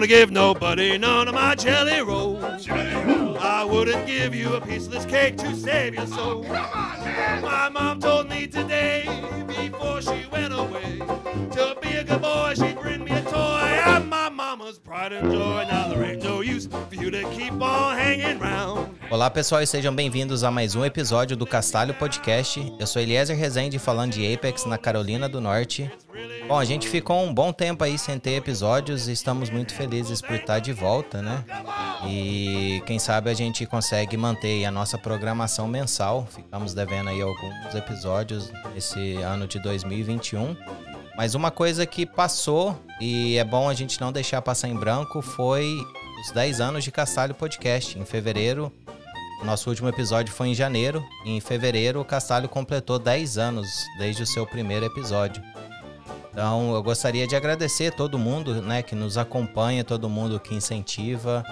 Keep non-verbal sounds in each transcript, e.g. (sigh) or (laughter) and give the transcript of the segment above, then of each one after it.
gonna give nobody none of my jelly rolls. I wouldn't give you a piece of this cake to save your soul. My mom told me today, before she went away, to be a good boy, she'd bring Olá pessoal e sejam bem-vindos a mais um episódio do Castalho Podcast. Eu sou Eliezer Rezende falando de Apex na Carolina do Norte. Bom, a gente ficou um bom tempo aí sem ter episódios e estamos muito felizes por estar de volta, né? E quem sabe a gente consegue manter a nossa programação mensal. Ficamos devendo aí alguns episódios nesse ano de 2021. Mas uma coisa que passou e é bom a gente não deixar passar em branco foi os 10 anos de Castalho Podcast. Em fevereiro, nosso último episódio foi em janeiro. E em fevereiro, o Castalho completou 10 anos desde o seu primeiro episódio. Então, eu gostaria de agradecer todo mundo, né, que nos acompanha, todo mundo que incentiva,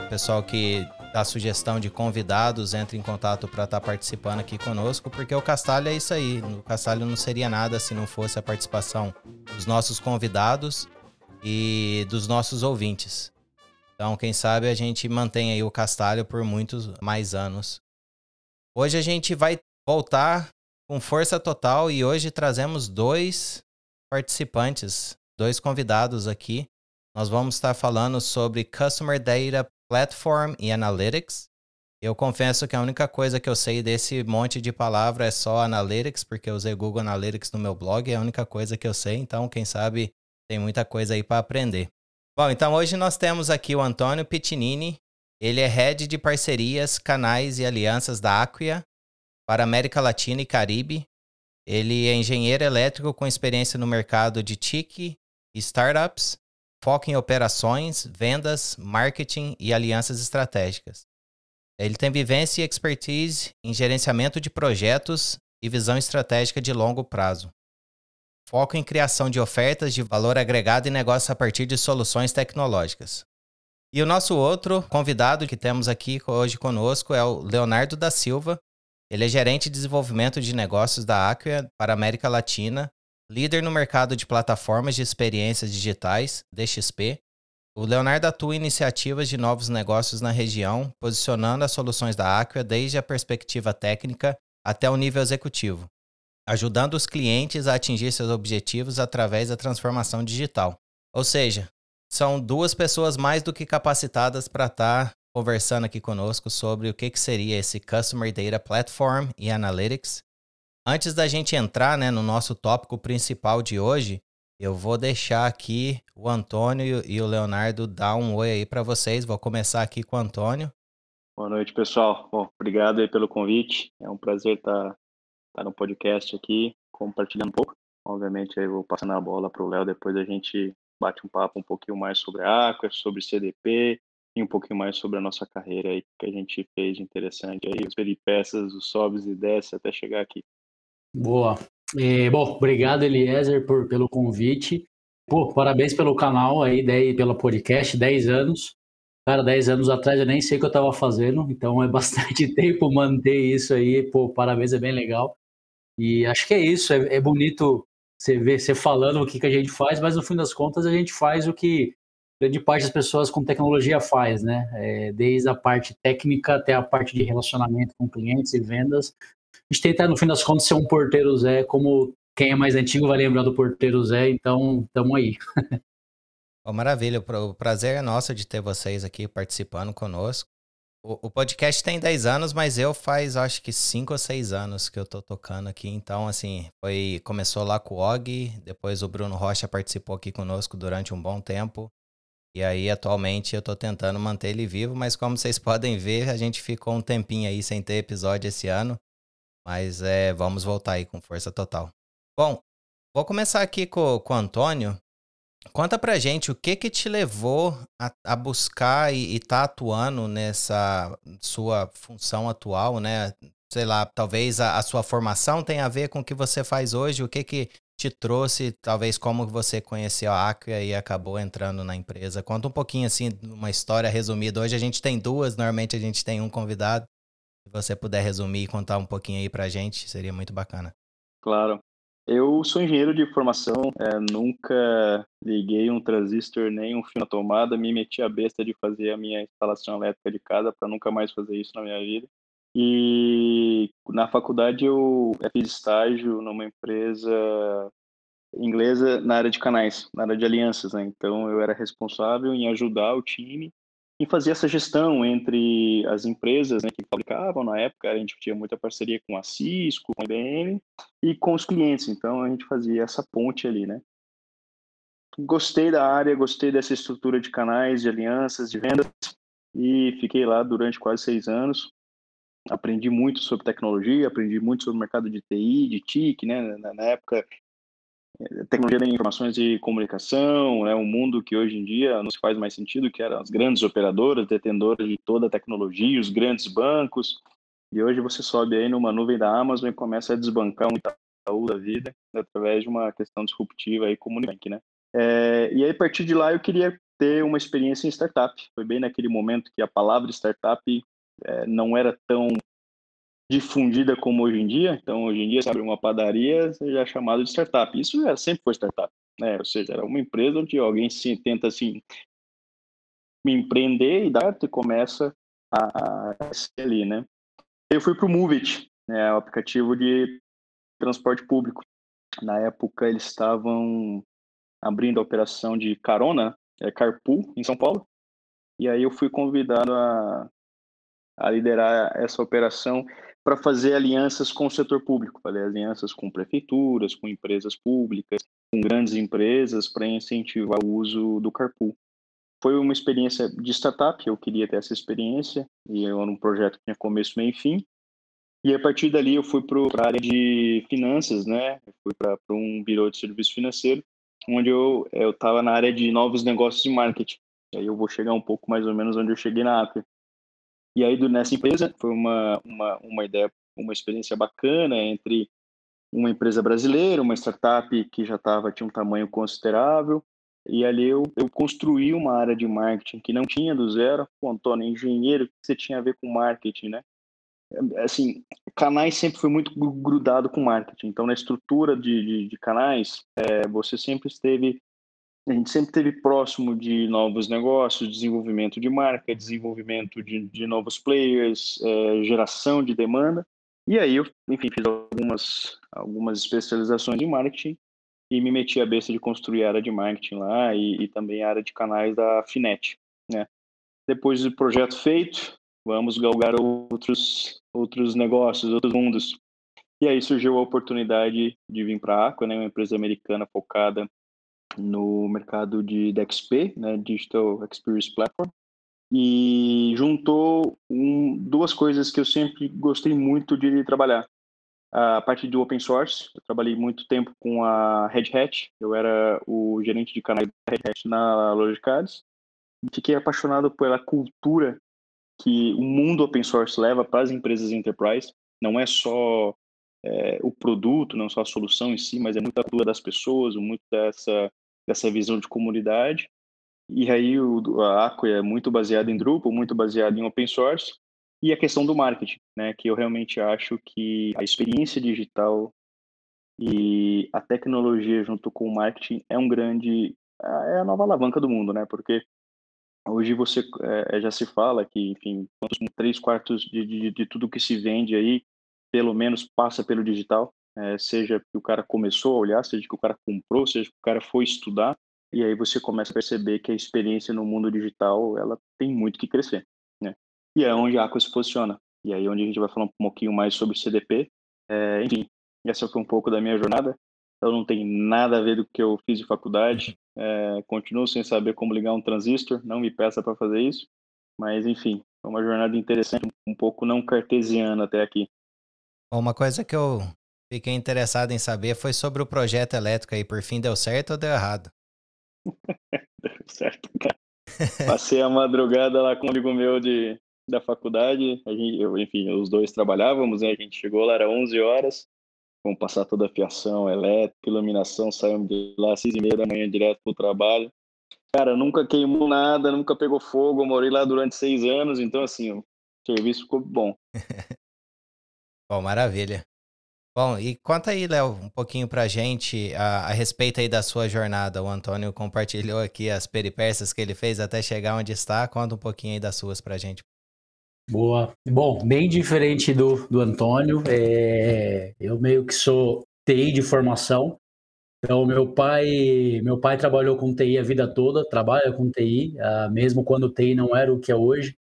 o pessoal que dá sugestão de convidados, entra em contato para estar tá participando aqui conosco, porque o Castalho é isso aí. O Castalho não seria nada se não fosse a participação dos nossos convidados e dos nossos ouvintes. Então, quem sabe a gente mantém aí o Castalho por muitos mais anos. Hoje a gente vai voltar com força total e hoje trazemos dois participantes, dois convidados aqui. Nós vamos estar falando sobre Customer Data Platform e Analytics. Eu confesso que a única coisa que eu sei desse monte de palavra é só Analytics, porque eu usei Google Analytics no meu blog, é a única coisa que eu sei, então quem sabe tem muita coisa aí para aprender. Bom, então hoje nós temos aqui o Antônio Pitinini. Ele é head de parcerias, canais e alianças da Acquia para América Latina e Caribe. Ele é engenheiro elétrico com experiência no mercado de TIC e startups, foca em operações, vendas, marketing e alianças estratégicas. Ele tem vivência e expertise em gerenciamento de projetos e visão estratégica de longo prazo. Foco em criação de ofertas de valor agregado e negócio a partir de soluções tecnológicas. E o nosso outro convidado que temos aqui hoje conosco é o Leonardo da Silva, ele é gerente de desenvolvimento de negócios da Acquia para a América Latina, líder no mercado de plataformas de experiências digitais, DXP. O Leonardo atua em iniciativas de novos negócios na região, posicionando as soluções da Acquia desde a perspectiva técnica até o nível executivo, ajudando os clientes a atingir seus objetivos através da transformação digital. Ou seja, são duas pessoas mais do que capacitadas para estar conversando aqui conosco sobre o que, que seria esse Customer Data Platform e Analytics. Antes da gente entrar né, no nosso tópico principal de hoje, eu vou deixar aqui o Antônio e o Leonardo dar um oi aí para vocês. Vou começar aqui com o Antônio. Boa noite, pessoal. Bom, obrigado aí pelo convite. É um prazer estar, estar no podcast aqui, compartilhando um pouco. Obviamente, aí vou passando a bola para o Léo, depois a gente bate um papo um pouquinho mais sobre a Aqua, sobre CDP, e um pouquinho mais sobre a nossa carreira aí, que a gente fez de interessante aí, as peripécias, os sobes e desce até chegar aqui. Boa. É, bom, obrigado, Eliezer, por, pelo convite. Pô, parabéns pelo canal aí, daí, pelo podcast, 10 anos. Cara, 10 anos atrás eu nem sei o que eu estava fazendo, então é (laughs) bastante tempo manter isso aí. Pô, parabéns, é bem legal. E acho que é isso, é, é bonito você ver, você falando o que, que a gente faz, mas no fim das contas a gente faz o que grande parte das pessoas com tecnologia faz, né? É, desde a parte técnica até a parte de relacionamento com clientes e vendas. A gente tenta, no fim das contas, ser um porteiro Zé, como quem é mais antigo vai lembrar do porteiro Zé, então estamos aí. (laughs) Oh, maravilha, o prazer é nosso de ter vocês aqui participando conosco. O, o, podcast tem 10 anos, mas eu faz acho que 5 ou 6 anos que eu tô tocando aqui. Então, assim, foi começou lá com o Og, depois o Bruno Rocha participou aqui conosco durante um bom tempo. E aí, atualmente, eu tô tentando manter ele vivo, mas como vocês (laughs) podem ver, a gente ficou um tempinho aí sem ter episódio esse ano. Mas é, vamos voltar aí com força total. Bom, vou começar aqui com, com o Antônio. Conta pra gente o que que te levou a, a buscar e, e tá atuando nessa sua função atual, né? Sei lá, talvez a, a, sua formação tenha a ver com o que você faz hoje. O que que te trouxe, talvez, como você conheceu a Acquia e acabou entrando na empresa. Conta um pouquinho, assim, uma história resumida. Hoje a gente tem duas, normalmente a gente tem um convidado. Se você puder resumir e contar um pouquinho aí pra gente, seria muito bacana. Claro. Eu sou engenheiro de formação, é, nunca liguei um transistor nem um fio na tomada, me meti a besta de fazer a minha instalação elétrica de casa para nunca mais fazer isso na minha vida. E na faculdade eu fiz estágio numa empresa inglesa na área de canais, na área de alianças, né? Então eu era responsável em ajudar o time em fazer essa gestão entre as empresas né, que fabricavam na época, a gente tinha muita parceria com a Cisco, com a IBM e com os clientes, então a gente fazia essa ponte ali, né? Gostei da área, gostei dessa estrutura de canais, de alianças, de vendas e fiquei lá durante quase seis anos. Aprendi muito sobre tecnologia, aprendi muito sobre o mercado de TI, de TIC, né? Na, época tecnologia de informações e comunicação, né, um mundo que hoje em dia não se faz mais sentido, que eram as grandes operadoras, detentoras de toda a tecnologia, os grandes bancos, e hoje você sobe aí numa nuvem da Amazon e começa a desbancar um Itaú da vida através de uma questão disruptiva aí como o Nubank, né? É, e aí, a partir de lá, eu queria ter uma experiência em startup. Foi bem naquele momento que a palavra startup é, não era tão difundida como hoje em dia. Então, hoje em dia, você abre uma padaria, já é chamado de startup. Isso já sempre foi startup, né? Ou seja, era uma empresa onde alguém se tenta assim empreender e dar e começa a, a ser ali, né? Eu fui para o Movit, né, o aplicativo de transporte público. Na época, eles estavam abrindo a operação de carona, é, Carpool, em São Paulo. E aí eu fui convidado a, a liderar essa operação para fazer alianças com o setor público, fazer alianças com prefeituras, com empresas públicas, com grandes empresas para incentivar o uso do carpool. Foi uma experiência de startup, eu queria ter essa experiência, e era um projeto que tinha começo, meio e fim. E a partir dali eu fui para a área de finanças, né? Eu fui para um birô de serviço financeiro, onde eu estava na área de novos negócios e marketing. E aí eu vou chegar um pouco mais ou menos onde eu cheguei na Acre. E aí, nessa empresa, foi uma, uma, uma ideia, uma experiência bacana entre uma empresa brasileira, uma startup que já tava, tinha um tamanho considerável, e ali eu, eu construí uma área de marketing que não tinha do zero. Pô, Antônio, engenheiro, o que você tinha a ver com marketing, né? Assim, canais sempre foi muito grudado com marketing. Então, na estrutura de, de, de canais, é, você sempre esteve a gente sempre esteve próximo de novos negócios, desenvolvimento de marca, desenvolvimento de, de novos players, é, geração de demanda. E aí eu, enfim, fiz algumas, algumas especializações em marketing e me meti a besta de construir a área de marketing lá e, e também a área de canais da Finet, né? Depois do projeto feito, vamos galgar outros, outros negócios, outros mundos. E aí surgiu a oportunidade de vir para a Aqua, né, uma empresa americana focada no mercado de DXP, né, Digital Experience Platform, e juntou um, duas coisas que eu sempre gostei muito de trabalhar. A parte do open source, eu trabalhei muito tempo com a Red Hat, eu era o gerente de canais da Red Hat na Logicalis, e fiquei apaixonado pela cultura que o mundo open source leva para as empresas enterprise. Não é só é, o produto, não só a solução em si, mas é muita cultura das pessoas, muito dessa dessa visão de comunidade. E aí o, a Aqua é muito baseada em Drupal, muito baseada em open source. E a questão do marketing, né, que eu realmente acho que a experiência digital e a tecnologia junto com o marketing é um grande é a nova alavanca do mundo, né? Porque hoje você é, já se fala que, enfim, três quartos de, de, de tudo que se vende aí, pelo menos passa pelo digital é, seja que o cara começou a olhar, seja que o cara comprou, seja que o cara foi estudar, e aí você começa a perceber que a experiência no mundo digital ela tem muito que crescer, né? E é onde a Aqua se posiciona. E aí é onde a gente vai falar um pouquinho mais sobre CDP. É, enfim, essa foi um pouco da minha jornada. Eu não tenho nada a ver do que eu fiz de faculdade. É, continuo sem saber como ligar um transistor. Não me peça para fazer isso. Mas enfim, foi uma jornada interessante, um pouco não cartesiana até aqui. Uma coisa que eu Fiquei interessado em saber foi sobre o projeto elétrico aí. Por fim, deu certo ou deu errado? (laughs) deu certo, cara. Passei a madrugada lá com um amigo meu de, da faculdade. A gente, eu, enfim, os dois trabalhávamos, né? A gente chegou lá, era 11 horas. Vamos passar toda a fiação elétrica, iluminação. Saímos de lá às 6 e meia da manhã direto pro trabalho. Cara, nunca queimou nada, nunca pegou fogo. Eu morei lá durante seis anos, então, assim, o serviço ficou bom. (laughs) bom, maravilha. Bom, e conta aí, Léo, um pouquinho pra gente a, a, respeito aí da sua jornada. O Antônio compartilhou aqui as peripécias que ele fez até chegar onde está. Conta um pouquinho aí das suas pra gente. Boa. Bom, bem diferente do, do Antônio. É, eu meio que sou TI de formação. Então, meu pai, meu pai trabalhou com TI a vida toda, trabalha com TI, uh, ah, mesmo quando TI não era o que é hoje.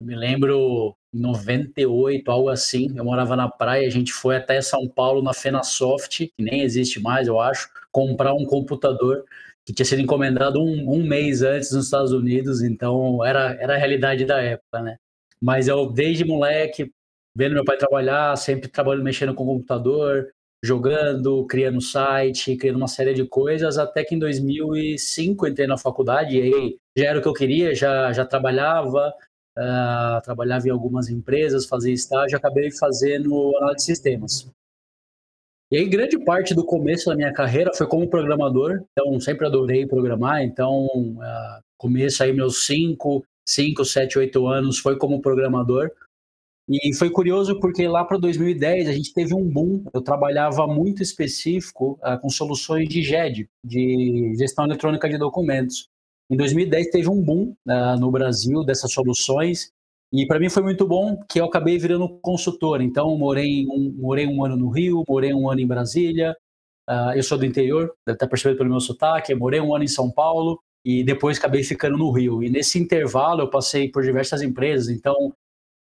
Eu me lembro em 98, algo assim. Eu morava na praia, a gente foi até São Paulo na Fenasoft, que nem existe mais, eu acho, comprar um computador que tinha sido encomendado um, um mês antes nos Estados Unidos, então era, era a realidade da época, né? Mas eu, desde moleque, vendo meu pai trabalhar, sempre trabalhando, mexendo com computador, jogando, criando site, criando uma série de coisas, até que em 2005 entrei na faculdade e aí já era o que eu queria, já, já trabalhava, uh, trabalhava em algumas empresas, fazia estágio, acabei fazendo análise de sistemas. E aí, grande parte do começo da minha carreira foi como programador, então sempre adorei programar, então uh, começo aí meus 5, 5, 7, 8 anos foi como programador. E foi curioso porque lá para 2010 a gente teve um boom. Eu trabalhava muito específico uh, com soluções de GED, de gestão eletrônica de documentos. Em 2010 teve um boom uh, no Brasil dessas soluções e para mim foi muito bom que eu acabei virando consultor. Então morei um, morei um ano no Rio, morei um ano em Brasília. Uh, eu sou do interior, deve estar percebendo pelo meu sotaque. Morei um ano em São Paulo e depois acabei ficando no Rio. E nesse intervalo eu passei por diversas empresas. Então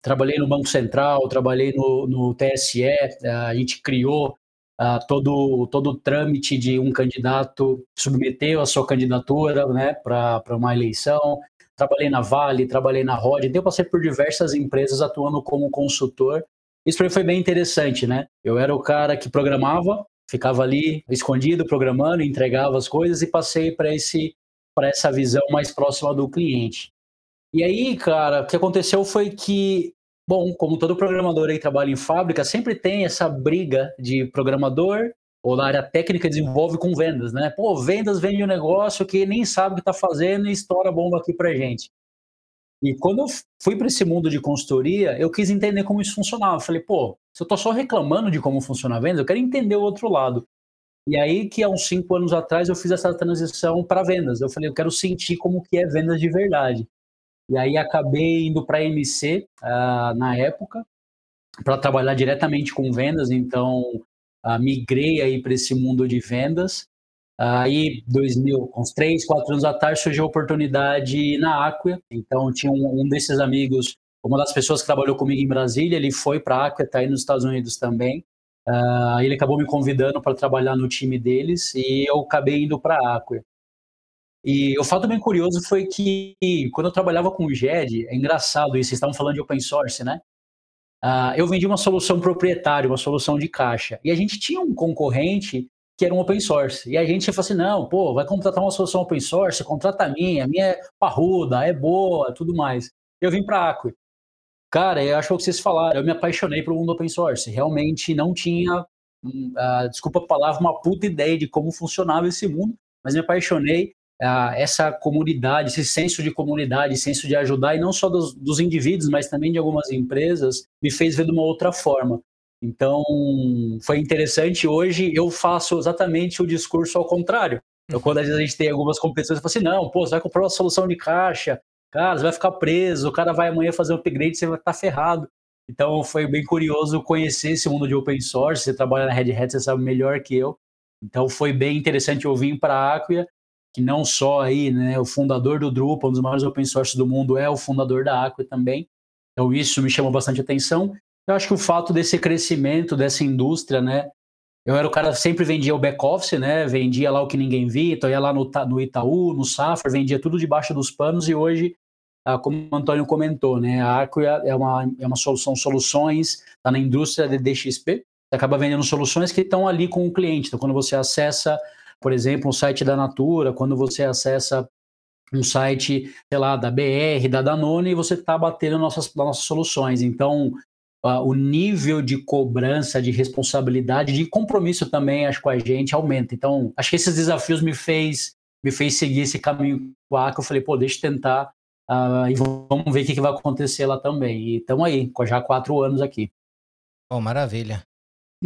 trabalhei no Banco Central, trabalhei no, no TSE. Uh, a gente criou uh, todo, todo o trâmite de um candidato submeteu a sua candidatura né, para uma eleição. Trabalhei na Vale, trabalhei na Rod, então eu passei por diversas empresas atuando como consultor. Isso para mim foi bem interessante, né? Eu era o cara que programava, ficava ali escondido programando, entregava as coisas e passei para esse para essa visão mais próxima do cliente. E aí, cara, o que aconteceu foi que Bom, como todo programador aí trabalha em fábrica, sempre tem essa briga de programador ou na área técnica desenvolve com vendas, né? Pô, vendas vende um negócio que nem sabe o que está fazendo e estoura bomba aqui para gente. E quando eu fui para esse mundo de consultoria, eu quis entender como isso funcionava. Falei, pô, se eu estou só reclamando de como funciona a venda, eu quero entender o outro lado. E aí que há uns cinco anos atrás eu fiz essa transição para vendas. Eu falei, eu quero sentir como que é vendas de verdade. E aí acabei indo para a MC uh, na época para trabalhar diretamente com vendas. Então uh, migrei aí para esse mundo de vendas. Aí, 2000, uns três, quatro anos atrás, surgiu a oportunidade na Acquia. Então, tinha um, um, desses amigos, uma das pessoas que trabalhou comigo em Brasília, ele foi para a Acquia, está aí nos Estados Unidos também. Uh, ele acabou me convidando para trabalhar no time deles e eu acabei indo para a Acquia. E o fato bem curioso foi que quando eu trabalhava com o GED, é engraçado isso, vocês estavam falando de open source, né? Uh, eu vendi uma solução proprietária, uma solução de caixa. E a gente tinha um concorrente que era um open source. E a gente falou assim: não, pô, vai contratar uma solução open source, contrata a minha, a minha é parruda, é boa, tudo mais. Eu vim para a Acqui. Cara, eu acho que vocês falaram, eu me apaixonei pelo mundo open source. Realmente não tinha, uh, desculpa a palavra, uma puta ideia de como funcionava esse mundo, mas me apaixonei essa comunidade, esse senso de comunidade, senso de ajudar, e não só dos, dos, indivíduos, mas também de algumas empresas, me fez ver de uma outra forma. Então, foi interessante. Hoje eu faço exatamente o discurso ao contrário. Então, quando às vezes a gente tem algumas competições, eu falo assim: não, pô, você vai comprar uma solução de caixa, cara, você vai ficar preso, o cara vai amanhã fazer um upgrade, você vai estar ferrado. Então, foi bem curioso conhecer esse mundo de open source. Você trabalha na Red Hat, você sabe melhor que eu. Então, foi bem interessante eu vim para a Acquia que não só aí, né, o fundador do Drupal, um dos maiores open source do mundo, é o fundador da Aqua também. Então isso me chamou bastante atenção. Eu acho que o fato desse crescimento dessa indústria, né, eu era o cara que sempre vendia o back office, né, vendia lá o que ninguém via, então ia lá no, no Itaú, no Safra, vendia tudo debaixo dos panos e hoje ah, como o Antônio comentou, né, a Acquia é uma, é uma solução, soluções, está na indústria de DXP, você acaba vendendo soluções que estão ali com o cliente. Então, quando você acessa por exemplo, um site da Natura, quando você acessa um site, sei lá, da BR, da Danone, e você está batendo nossas, nossas soluções. Então, uh, o nível de cobrança, de responsabilidade, de compromisso também, acho, com a gente aumenta. Então, acho que esses desafios me fez, me fez seguir esse caminho lá, que eu falei, pô, deixa eu tentar uh, e vamos ver o que, que vai acontecer lá também. E estamos aí, já há quatro anos aqui. Oh, maravilha.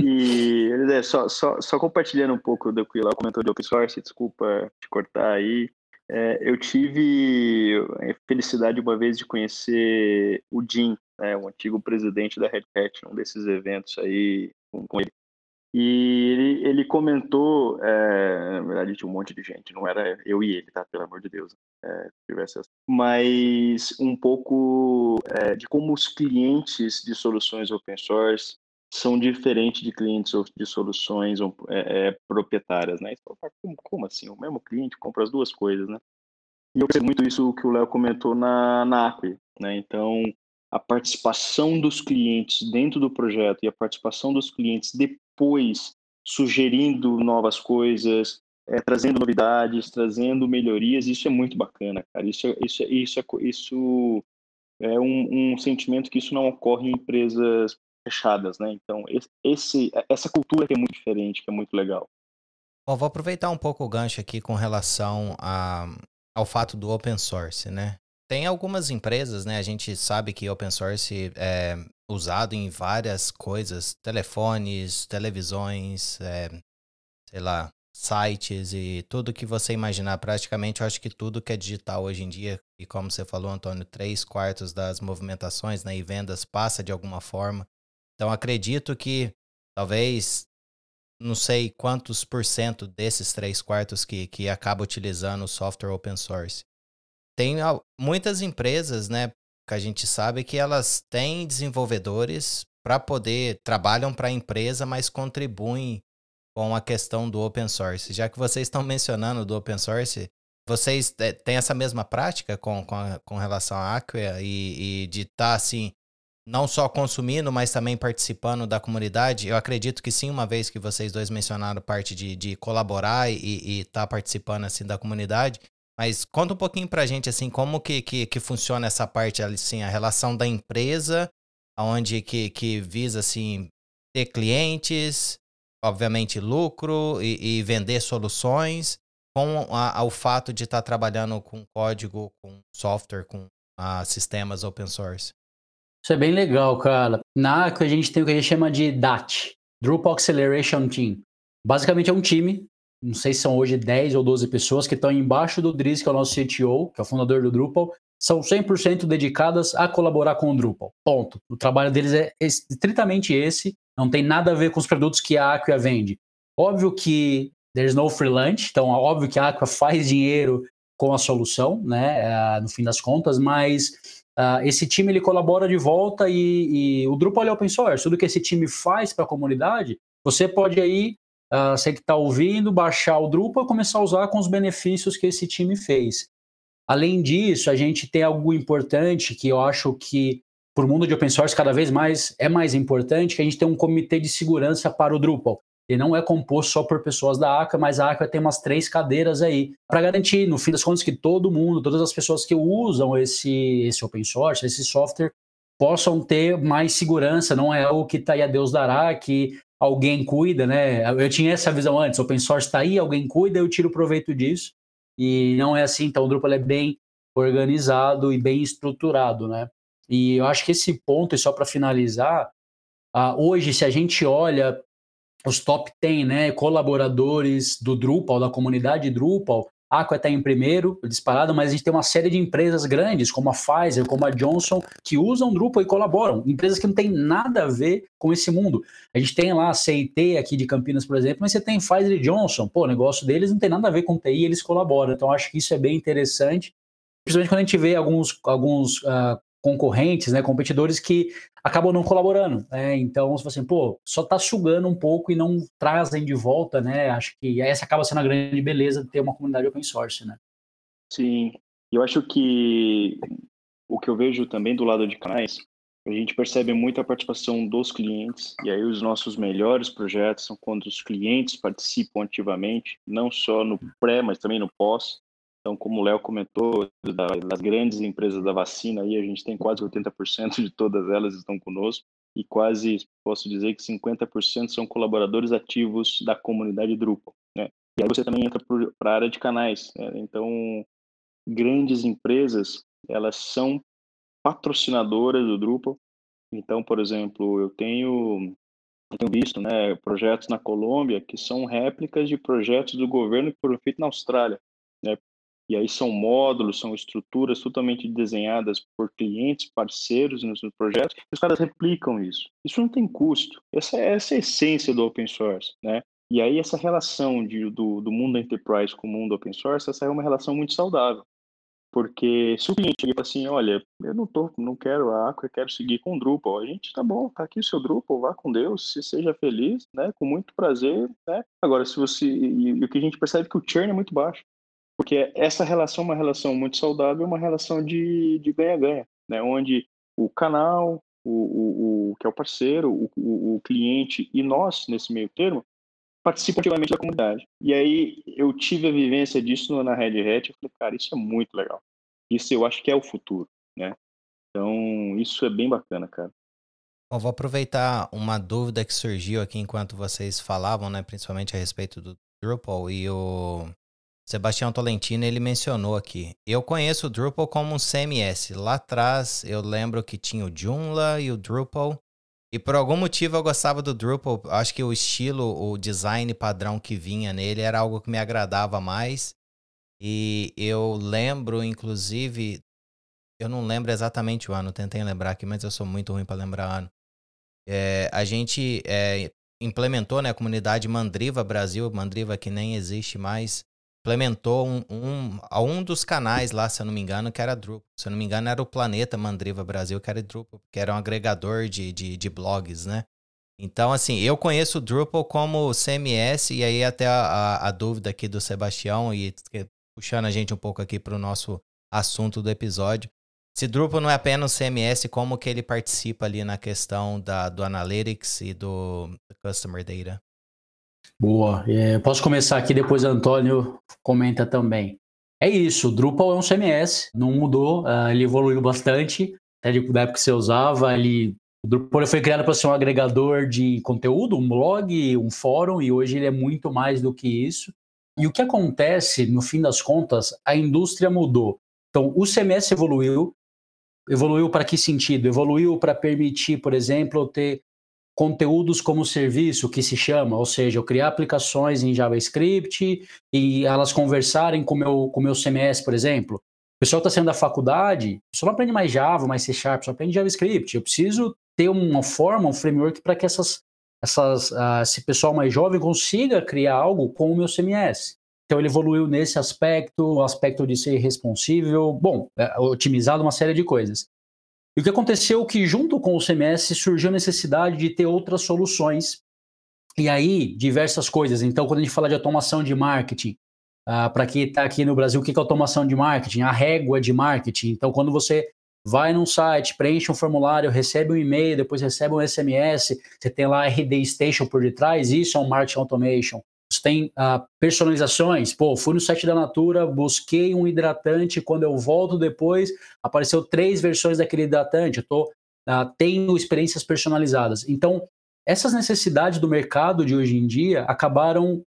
E é, só, só, só compartilhando um pouco do que ela comentou de open source, desculpa te cortar aí. É, eu tive a felicidade uma vez de conhecer o Jim, né, o antigo presidente da Red Hat, num desses eventos aí com, com ele. E ele, ele comentou, é, na verdade tinha um monte de gente, não era eu e ele, tá? Pelo amor de Deus. É, tivesse mas um pouco é, de como os clientes de soluções open source são diferentes de clientes de soluções é, é, proprietárias, né? Como, como, assim? O mesmo cliente compra as duas coisas, né? E eu percebo muito isso que o Léo comentou na, na Acre, né? Então, a participação dos clientes dentro do projeto e a participação dos clientes depois sugerindo novas coisas, é, trazendo novidades, trazendo melhorias, isso é muito bacana, cara. Isso, é, isso, é, isso, é, isso é um, um sentimento que isso não ocorre em empresas fechadas, né? Então, esse, essa cultura que é muito diferente, que é muito legal. Bom, vou aproveitar um pouco o gancho aqui com relação a, ao fato do open source, né? Tem algumas empresas, né? A gente sabe que open source é usado em várias coisas, telefones, televisões, é, sei lá, sites e tudo que você imaginar. Praticamente, eu acho que tudo que é digital hoje em dia, e como você falou, Antônio, três quartos das movimentações né, e vendas passa de alguma forma. Então, acredito que talvez, não sei quantos por cento desses três quartos que, que acaba utilizando o software open source tem muitas empresas, né, que a gente sabe que elas têm desenvolvedores para poder trabalham para a empresa, mas contribuem com a questão do open source. Já que vocês estão mencionando do open source, vocês têm essa mesma prática com, com, com relação à Acquia e, e de estar tá, assim não só consumindo, mas também participando da comunidade? Eu acredito que sim, uma vez que vocês dois mencionaram parte de, de colaborar e estar tá participando assim da comunidade. Mas conta um pouquinho pra gente, assim, como que, que, que funciona essa parte, assim, a relação da empresa, onde que, que visa, assim, ter clientes, obviamente lucro e, e vender soluções, com a, o fato de estar tá trabalhando com código, com software, com a, sistemas open source. Isso é bem legal, cara. Na ACO a gente tem o que a gente chama de DAT, Drupal Acceleration Team. Basicamente é um time não sei se são hoje 10 ou 12 pessoas que estão embaixo do Dries, que é o nosso CTO, que é o fundador do Drupal, são 100% dedicadas a colaborar com o Drupal. Ponto. O trabalho deles é estritamente esse, não tem nada a ver com os produtos que a Acquia vende. Óbvio que there's no free lunch, então é óbvio que a Acquia faz dinheiro com a solução, né, uh, no fim das contas, mas uh, esse time ele colabora de volta e, e o Drupal é open source, tudo que esse time faz para a comunidade, você pode aí uh, você que está ouvindo, baixar o Drupal e começar a usar com os benefícios que esse time fez. Além disso, a gente tem algo importante que eu acho que para o mundo de open source cada vez mais é mais importante, que a gente tem um comitê de segurança para o Drupal. Ele não é composto só por pessoas da ACA, mas a ACA tem umas três cadeiras aí para garantir, no fim das contas, que todo mundo, todas as pessoas que usam esse, esse open source, esse software, possam ter mais segurança. Não é algo que está aí a Deus dará, que alguém cuida, né? Eu tinha essa visão antes, open source está aí, alguém cuida, eu tiro proveito disso. E não é assim, então o Drupal é bem organizado e bem estruturado, né? E eu acho que esse ponto, e só para finalizar, uh, hoje, se a gente olha os top 10 né, colaboradores do Drupal, da comunidade Drupal, a Aqua está em primeiro, disparado, mas a gente tem uma série de empresas grandes, como a Pfizer, como a Johnson, que usam Drupal e colaboram. Empresas que não têm nada a ver com esse mundo. A gente tem lá a CIT aqui de Campinas, por exemplo, mas você tem Pfizer e Johnson. Pô, o negócio deles não tem nada a ver com TI, eles colaboram. Então, acho que isso é bem interessante. Principalmente quando a gente vê alguns, alguns uh, concorrentes, né, competidores que acabam não colaborando. Né? Então, você assim, pô, só está sugando um pouco e não trazem de volta, né? Acho que essa acaba sendo a grande beleza de ter uma comunidade open source, né? Sim, eu acho que o que eu vejo também do lado de canais, a gente percebe muito a participação dos clientes, e aí os nossos melhores projetos são quando os clientes participam ativamente, não só no pré, mas também no pós. Então, como o Léo comentou, das grandes empresas da vacina, aí a gente tem quase 80% de todas elas estão conosco e quase, posso dizer que 50% são colaboradores ativos da comunidade Drupal. Né? E aí você também entra para a área de canais. Né? Então, grandes empresas, elas são patrocinadoras do Drupal. Então, por exemplo, eu tenho Eu tenho visto né, projetos na Colômbia que são réplicas de projetos do governo que foram feitos na Austrália. Né? E aí são módulos, são estruturas totalmente desenhadas por clientes, parceiros nos projetos, e os caras replicam isso. Isso não tem custo. Essa, essa é a essência do open source. Né? E aí essa relação de, do, do mundo enterprise com o mundo open source, essa é uma relação muito saudável. Porque se o cliente fala assim, olha, eu não tô, não quero a Aqua, eu quero seguir com o Drupal. A gente, tá bom, tá aqui o seu Drupal, vá com Deus, se seja feliz, né, com muito prazer, né. Agora, se você, e, e o que a gente percebe é que o churn é muito baixo. Porque essa relação é uma relação muito saudável, uma relação de ganha-ganha, né, onde o canal, o, o, o, que é o parceiro, o, o, cliente e nós, nesse meio termo, participam ativamente da comunidade. E aí eu tive a vivência disso na Red Hat, eu falei, cara, isso é muito legal. Isso eu acho que é o futuro, né? Então, isso é bem bacana, cara. Bom, vou aproveitar uma dúvida que surgiu aqui enquanto vocês falavam, né, principalmente a respeito do Drupal e o Sebastião Tolentino, ele mencionou aqui. Eu conheço o Drupal como um CMS. Lá atrás, eu lembro que tinha o Joomla e o Drupal. E por algum motivo eu gostava do Drupal. Acho que o estilo, o design padrão que vinha nele era algo que me agradava mais. E eu lembro, inclusive, eu não lembro exatamente o ano, tentei lembrar aqui, mas eu sou muito ruim para lembrar ano. É, a gente é, implementou né, a comunidade Mandriva Brasil, Mandriva que nem existe mais, implementou um, um, um dos canais lá, se eu não me engano, que era Drupal. Se eu não me engano, era o Planeta Mandriva Brasil, que era Drupal, que era um agregador de, de, de blogs, né? Então, assim, eu conheço o Drupal como CMS, e aí até a, a, a dúvida aqui do Sebastião, e puxando a gente um pouco aqui para o nosso assunto do episódio. Se Drupal não é apenas CMS, como que ele participa ali na questão da, do Analytics e do, Customer Data? Boa. É, posso começar aqui, depois Antônio comenta também. É isso, o Drupal é um CMS, não mudou, uh, ele evoluiu bastante, até de, da época que você usava, ele, o Drupal foi criado para ser um agregador de conteúdo, um blog, um fórum, e hoje ele é muito mais do que isso. E o que acontece, no fim das contas, a indústria mudou. Então, o CMS evoluiu, evoluiu para que sentido? Evoluiu para permitir, por exemplo, ter conteúdos como serviço, que se chama, ou seja, eu criar aplicações em JavaScript e elas conversarem com meu, com meu CMS, por exemplo. O pessoal está saindo da faculdade, só não aprende mais Java, mais C Sharp, só aprende JavaScript. Eu preciso ter uma forma, um framework para que essas, essas, uh, esse pessoal mais jovem consiga criar algo com o meu CMS. Então ele evoluiu nesse aspecto, o aspecto de ser responsível, bom, é, otimizado uma série de coisas. E o que aconteceu é que, junto com o CMS, surgiu a necessidade de ter outras soluções. E aí, diversas coisas. Então, quando a gente fala de automação de marketing, uh, para quem está aqui no Brasil, o que é automação de marketing? A régua de marketing. Então, quando você vai num site, preenche um formulário, recebe um e-mail, depois recebe um SMS, você tem lá a RD Station por detrás, isso é um marketing automation. Tem uh, personalizações. Pô, fui no site da Natura, busquei um hidratante. Quando eu volto depois, apareceu três versões daquele hidratante. Eu tô, uh, tenho experiências personalizadas. Então, essas necessidades do mercado de hoje em dia acabaram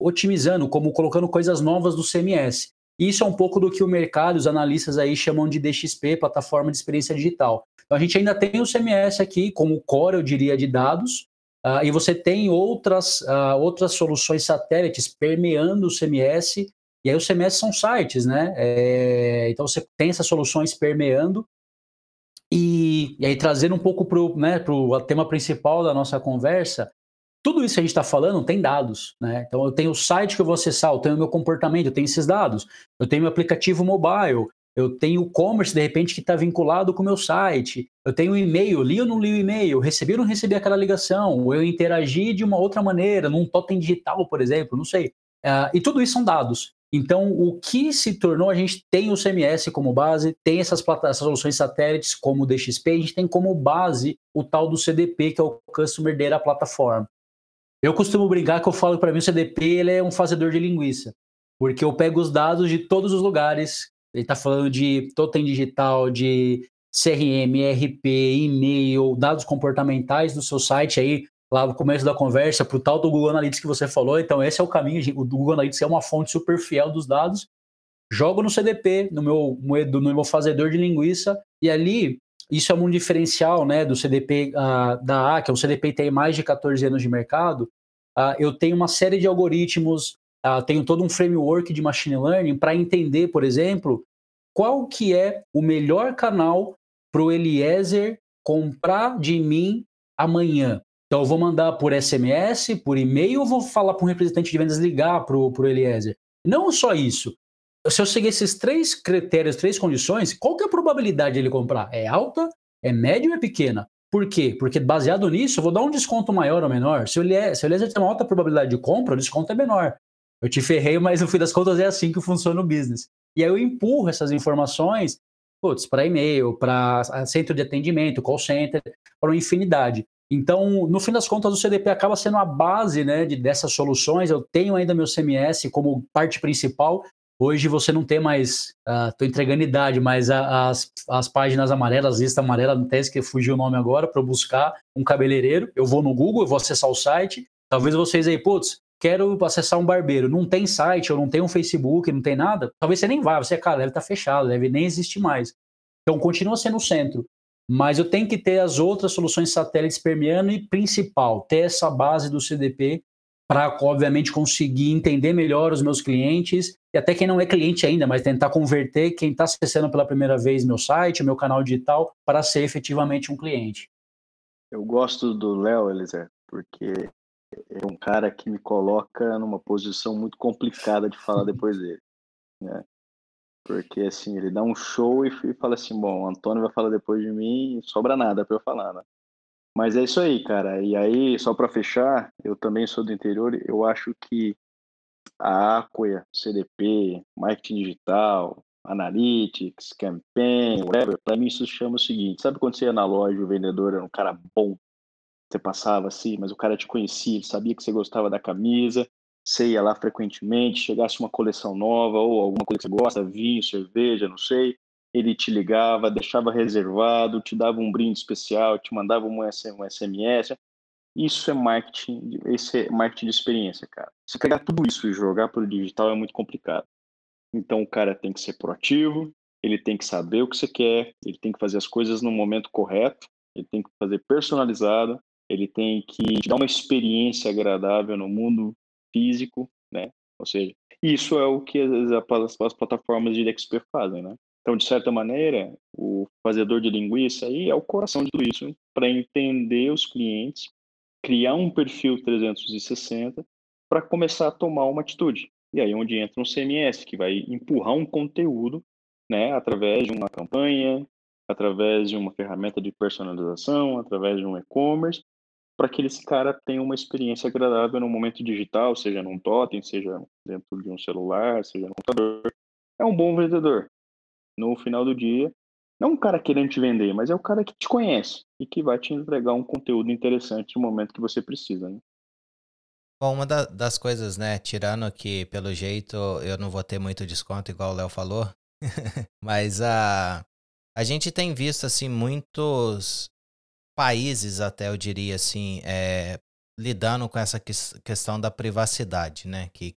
otimizando, como colocando coisas novas do CMS. Isso é um pouco do que o mercado, os analistas aí chamam de DXP, plataforma de experiência digital. Então a gente ainda tem o CMS aqui como core, eu diria, de dados, Uh, e você tem outras, uh, outras soluções satélites permeando o CMS, e aí os CMS são sites, né? É, então você tem essas soluções permeando, e, e aí trazendo um pouco para o né, tema principal da nossa conversa, tudo isso que a gente está falando tem dados, né? Então eu tenho o site que eu vou acessar, eu tenho o meu comportamento, eu tenho esses dados, eu tenho o aplicativo mobile, eu tenho o commerce, de repente, que está vinculado com o meu site, eu tenho um e-mail, li ou não li o e-mail, recebi ou não recebi aquela ligação, ou eu interagi de uma outra maneira, num totem digital, por exemplo, não sei. Uh, e tudo isso são dados. Então, o que se tornou, a gente tem o CMS como base, tem essas, essas soluções satélites como o DXP, a gente tem como base o tal do CDP, que é o Customer Data Platform. Eu costumo brincar que eu falo para mim o CDP ele é um fazedor de linguiça, porque eu pego os dados de todos os lugares ele está falando de totem digital, de CRM, RP, e-mail, dados comportamentais do seu site aí, lá no começo da conversa, para o tal do Google Analytics que você falou. Então, esse é o caminho. O Google Analytics é uma fonte super fiel dos dados. Jogo no CDP, no meu, no meu fazedor de linguiça, e ali isso é um diferencial né, do CDP uh, ah, da A, que é um CDP que tem mais de 14 anos de mercado. Uh, eu tenho uma série de algoritmos, uh, tenho todo um framework de machine learning para entender, por exemplo, qual que é o melhor canal para o Eliezer comprar de mim amanhã. Então, eu vou mandar por SMS, por e-mail, ou vou falar para um representante de vendas ligar para o Eliezer. Não só isso. Se eu seguir esses três critérios, três condições, qual que é a probabilidade de ele comprar? É alta, é média ou é pequena? Por quê? Porque baseado nisso, eu vou dar um desconto maior ou menor. Se o Eliezer tem uma alta probabilidade de compra, o desconto é menor. Eu te ferrei, mas no fim das contas é assim que funciona o business. E aí eu empurro essas informações para e-mail, para centro de atendimento, call center, para uma infinidade. Então, no fim das contas, o CDP acaba sendo a base né, de, dessas soluções. Eu tenho ainda meu CMS como parte principal. Hoje você não tem mais, estou uh, entregando idade, mas a, as, as páginas amarelas, lista amarela, não tem que fugiu o nome agora, para buscar um cabeleireiro. Eu vou no Google, eu vou acessar o site. Talvez vocês aí, putz, quero acessar um barbeiro. Não tem site, ou não tem um Facebook, não tem nada. Talvez você nem vá, você, cara, deve estar tá fechado, deve nem existir mais. Então, continua sendo o centro mas eu tenho que ter as outras soluções satélites permeando e principal, ter essa base do CDP para, obviamente, conseguir entender melhor os meus clientes e até quem não é cliente ainda, mas tentar converter quem está acessando pela primeira vez meu site, meu canal digital, para ser efetivamente um cliente. Eu gosto do Léo, Elisa, porque é um cara que me coloca numa posição muito complicada de falar depois dele. Né? Porque assim, ele dá um show e, fala assim, bom, o Antônio vai falar depois de mim, sobra nada para eu falar, né? Mas é isso aí, cara. E aí, só para fechar, eu também sou do interior, eu acho que a Aquia, CDP, marketing digital, analytics, campaign, whatever, para mim isso chama o seguinte, sabe quando você ia na loja, o vendedor era um cara bom, você passava assim, mas o cara te conhecia, sabia que você gostava da camisa, você ia lá frequentemente, chegasse uma coleção nova ou alguma coisa que você gosta, vinho, cerveja, não sei, ele te ligava, deixava reservado, te dava um brinde especial, te mandava um SMS. Isso é marketing, esse é marketing de experiência, cara. Se pegar tudo isso e jogar para o digital é muito complicado. Então o cara tem que ser proativo, ele tem que saber o que você quer, ele tem que fazer as coisas no momento correto, ele tem que fazer personalizado, ele tem que te dar uma experiência agradável no mundo físico, né? Ou seja, isso é o que as, as, as plataformas de expert fazem, né? Então, de certa maneira, o fazedor de linguiça aí é o coração de tudo isso, para entender os clientes, criar um perfil 360 para começar a tomar uma atitude. E aí é onde entra um CMS, que vai empurrar um conteúdo, né, através de uma campanha, através de uma ferramenta de personalização, através de um e-commerce, para que esse cara tenha uma experiência agradável no momento digital, seja num totem, seja dentro de um celular, seja no computador. É um bom vendedor. No final do dia, não é um cara querendo te vender, mas é o cara que te conhece e que vai te entregar um conteúdo interessante no momento que você precisa. Né? Bom, uma da, das coisas, né, tirando que pelo jeito eu não vou ter muito desconto, igual o Léo falou, (laughs) mas a, a gente tem visto assim muitos países, até eu diria assim, é, lidando com essa que questão da privacidade, né? Que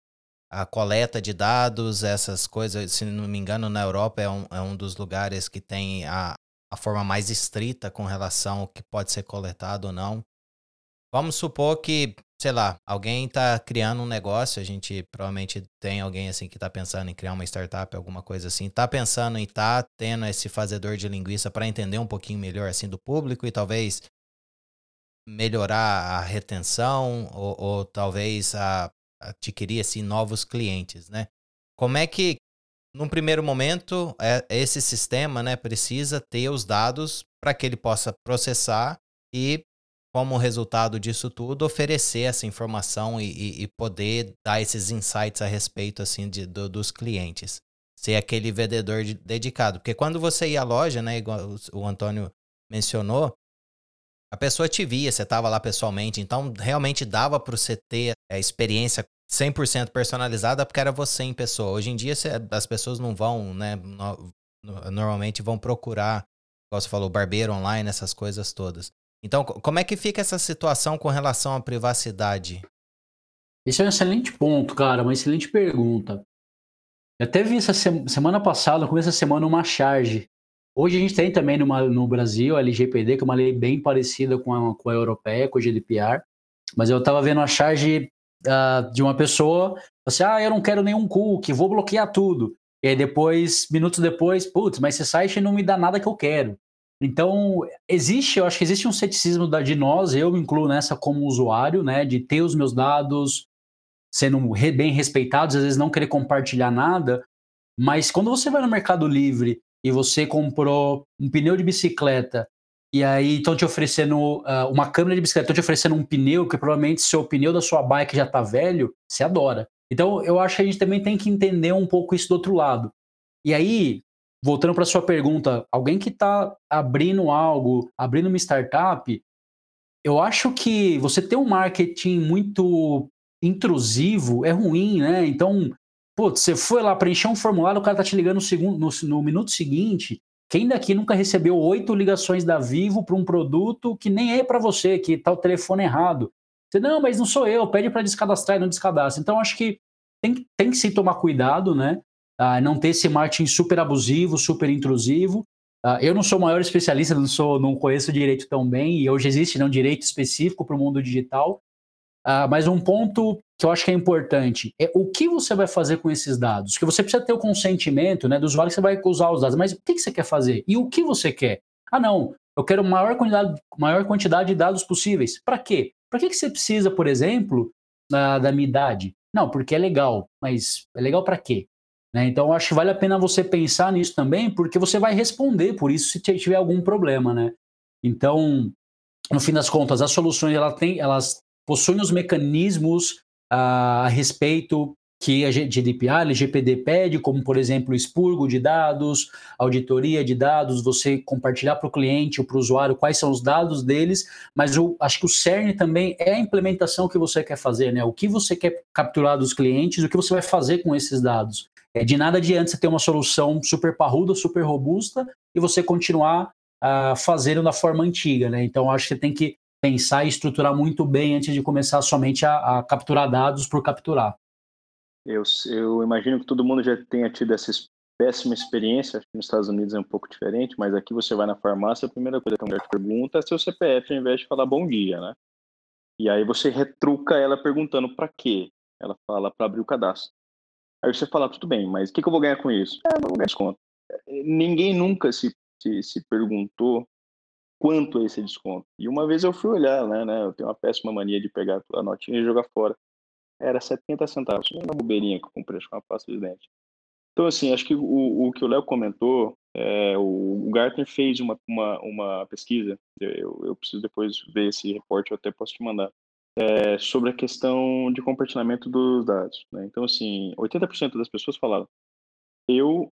a coleta de dados, essas coisas, se não me engano, na Europa é um, é um dos lugares que tem a, a forma mais estrita com relação ao que pode ser coletado ou não. Vamos supor que sei lá, alguém está criando um negócio, a gente provavelmente tem alguém assim que está pensando em criar uma startup, alguma coisa assim, está pensando em estar tá tendo esse fazedor de linguiça para entender um pouquinho melhor assim do público e talvez melhorar a retenção ou, ou talvez a, adquirir assim novos clientes, né? Como é que num primeiro momento é, esse sistema, né, precisa ter os dados para que ele possa processar e como resultado disso tudo, oferecer essa informação e, e poder dar esses insights a respeito assim de, do, dos clientes. Ser aquele vendedor de, dedicado. Porque quando você ia à loja, né, igual o Antônio mencionou, a pessoa te via, você estava lá pessoalmente, então realmente dava para você ter a experiência 100% personalizada porque era você em pessoa. Hoje em dia as pessoas não vão, né, no, normalmente vão procurar, como você falou, barbeiro online, essas coisas todas. Então, como é que fica essa situação com relação à privacidade? Esse é um excelente ponto, cara, uma excelente pergunta. Eu até vi essa semana passada, no começo da semana, uma charge Hoje a gente tem também numa, no Brasil a LGPD, que é uma lei bem parecida com a, com a europeia, com o GDPR, mas eu estava vendo a charge uh, de uma pessoa, assim, ah, eu não quero nenhum cookie, vou bloquear tudo. E aí depois, minutos depois, putz, mas esse site não me dá nada que eu quero. Então, existe, eu acho que existe um ceticismo da, de nós, eu me incluo nessa como usuário, né, de ter os meus dados sendo bem respeitados, às vezes não querer compartilhar nada, mas quando você vai no Mercado Livre e você comprou um pneu de bicicleta e aí estão te oferecendo uh, uma câmera de bicicleta, estão te oferecendo um pneu que provavelmente seu pneu da sua bike já está velho, você adora. Então eu acho que a gente também tem que entender um pouco isso do outro lado. E aí, voltando para sua pergunta, alguém que está abrindo algo, abrindo uma startup, eu acho que você ter um marketing muito intrusivo é ruim, né? Então, putz, você foi lá preencher um formulário, o cara tá te ligando no, segundo, no, no minuto seguinte, quem daqui nunca recebeu oito ligações da Vivo para um produto que nem é para você, que tá o telefone errado? Você, não, mas não sou eu, pede para descadastrar e não descadastra. Então, acho que tem, tem que se tomar cuidado, né? Ah, não ter esse marketing super abusivo, super intrusivo. Ah, eu não sou o maior especialista, não sou, não conheço direito tão bem, e hoje existe não, direito específico para o mundo digital. Ah, mas um ponto que eu acho que é importante é o que você vai fazer com esses dados. Que você precisa ter o consentimento né, do usuário que você vai usar os dados, mas o que, que você quer fazer? E o que você quer? Ah, não, eu quero maior quantidade, maior quantidade de dados possíveis. Para quê? Para que, que você precisa, por exemplo, da, da minha idade? Não, porque é legal, mas é legal para quê? Né? Então, acho que vale a pena você pensar nisso também, porque você vai responder por isso se tiver algum problema, né? Então, no fim das contas, as soluções ela tem, elas possuem os mecanismos uh, a respeito que a GDPR, LGPD pede, como por exemplo expurgo de dados, auditoria de dados, você compartilhar para o cliente ou para o usuário quais são os dados deles, mas eu acho que o CERN também é a implementação que você quer fazer, né? O que você quer capturar dos clientes, o que você vai fazer com esses dados. É, de nada adianta você ter uma solução super parruda, super robusta e você continuar uh, fazendo da forma antiga, né? Então acho que você tem que pensar e estruturar muito bem antes de começar somente a, a capturar dados por capturar. Eu, eu, imagino que todo mundo já tenha tido essa péssima experiência. Acho que nos Estados Unidos é um pouco diferente, mas aqui você vai na farmácia, a primeira coisa que a mulher te pergunta é seu CPF, ao invés de falar bom dia, né? E aí você retruca ela perguntando para quê? Ela fala para abrir o cadastro. Aí você fala, tudo bem, mas o que, que, eu vou ganhar com isso? É, vou ganhar desconto. Ninguém nunca se, se, se perguntou quanto é esse desconto. E uma vez eu fui olhar, né, né, eu tenho uma péssima mania de pegar a notinha e jogar fora. Era 70 centavos, uma bobeirinha que eu comprei com uma pasta de dente. Então, assim, acho que o, o que o Léo comentou, é, o, o Gartner fez uma, uma, uma pesquisa, eu, eu preciso depois ver esse reporte, eu até posso te mandar, é, sobre a questão de compartilhamento dos dados. Né? Então, assim, 80% das pessoas falaram, eu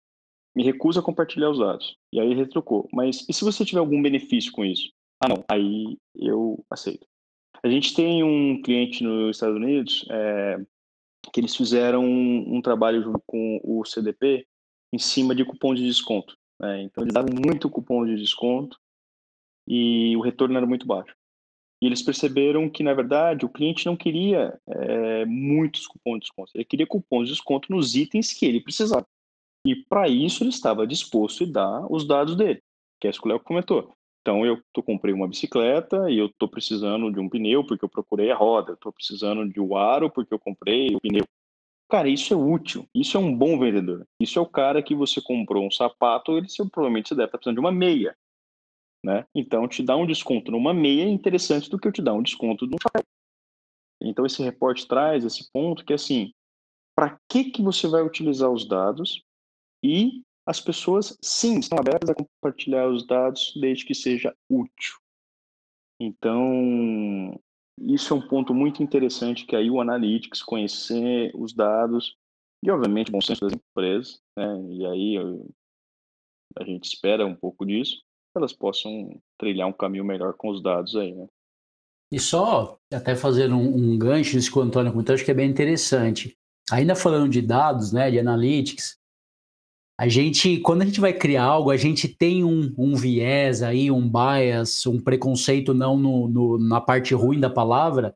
me recusa a compartilhar os dados. E aí retrucou. Mas e se você tiver algum benefício com isso? Ah, não. Aí eu aceito. A gente tem um cliente nos Estados Unidos é, que eles fizeram um, um, trabalho junto com o CDP em cima de cupom de desconto. Né? Então eles davam muito cupom de desconto e o retorno era muito baixo. E eles perceberam que, na verdade, o cliente não queria é, muitos cupons de desconto. Ele queria cupons de desconto nos itens que ele precisava. E para isso ele estava disposto a dar os dados dele, que é isso que o Léo comentou. Então eu tô, comprei uma bicicleta e eu estou precisando de um pneu porque eu procurei a roda, estou precisando de um aro porque eu comprei o pneu. Cara, isso é útil, isso é um bom vendedor. Isso é o cara que você comprou um sapato, ele provavelmente você deve estar precisando de uma meia. Né? Então, te dar um desconto numa meia é interessante do que eu te dar um desconto num chapéu. Então, esse reporte traz esse ponto que, assim, para que, que você vai utilizar os dados e as pessoas, sim, estão abertas a compartilhar os dados desde que seja útil. Então, isso é um ponto muito interessante que aí o Analytics, conhecer os dados e, obviamente, o bom senso das empresas, né? e aí eu, a gente espera um pouco disso, elas possam trilhar um caminho melhor com os dados aí, né? E só até fazer um, um gancho isso que o Antônio comentou, acho que é bem interessante. Ainda falando de dados, né, de analytics, a gente, quando a gente vai criar algo, a gente tem um, um viés aí, um bias, um preconceito não no, no, na parte ruim da palavra,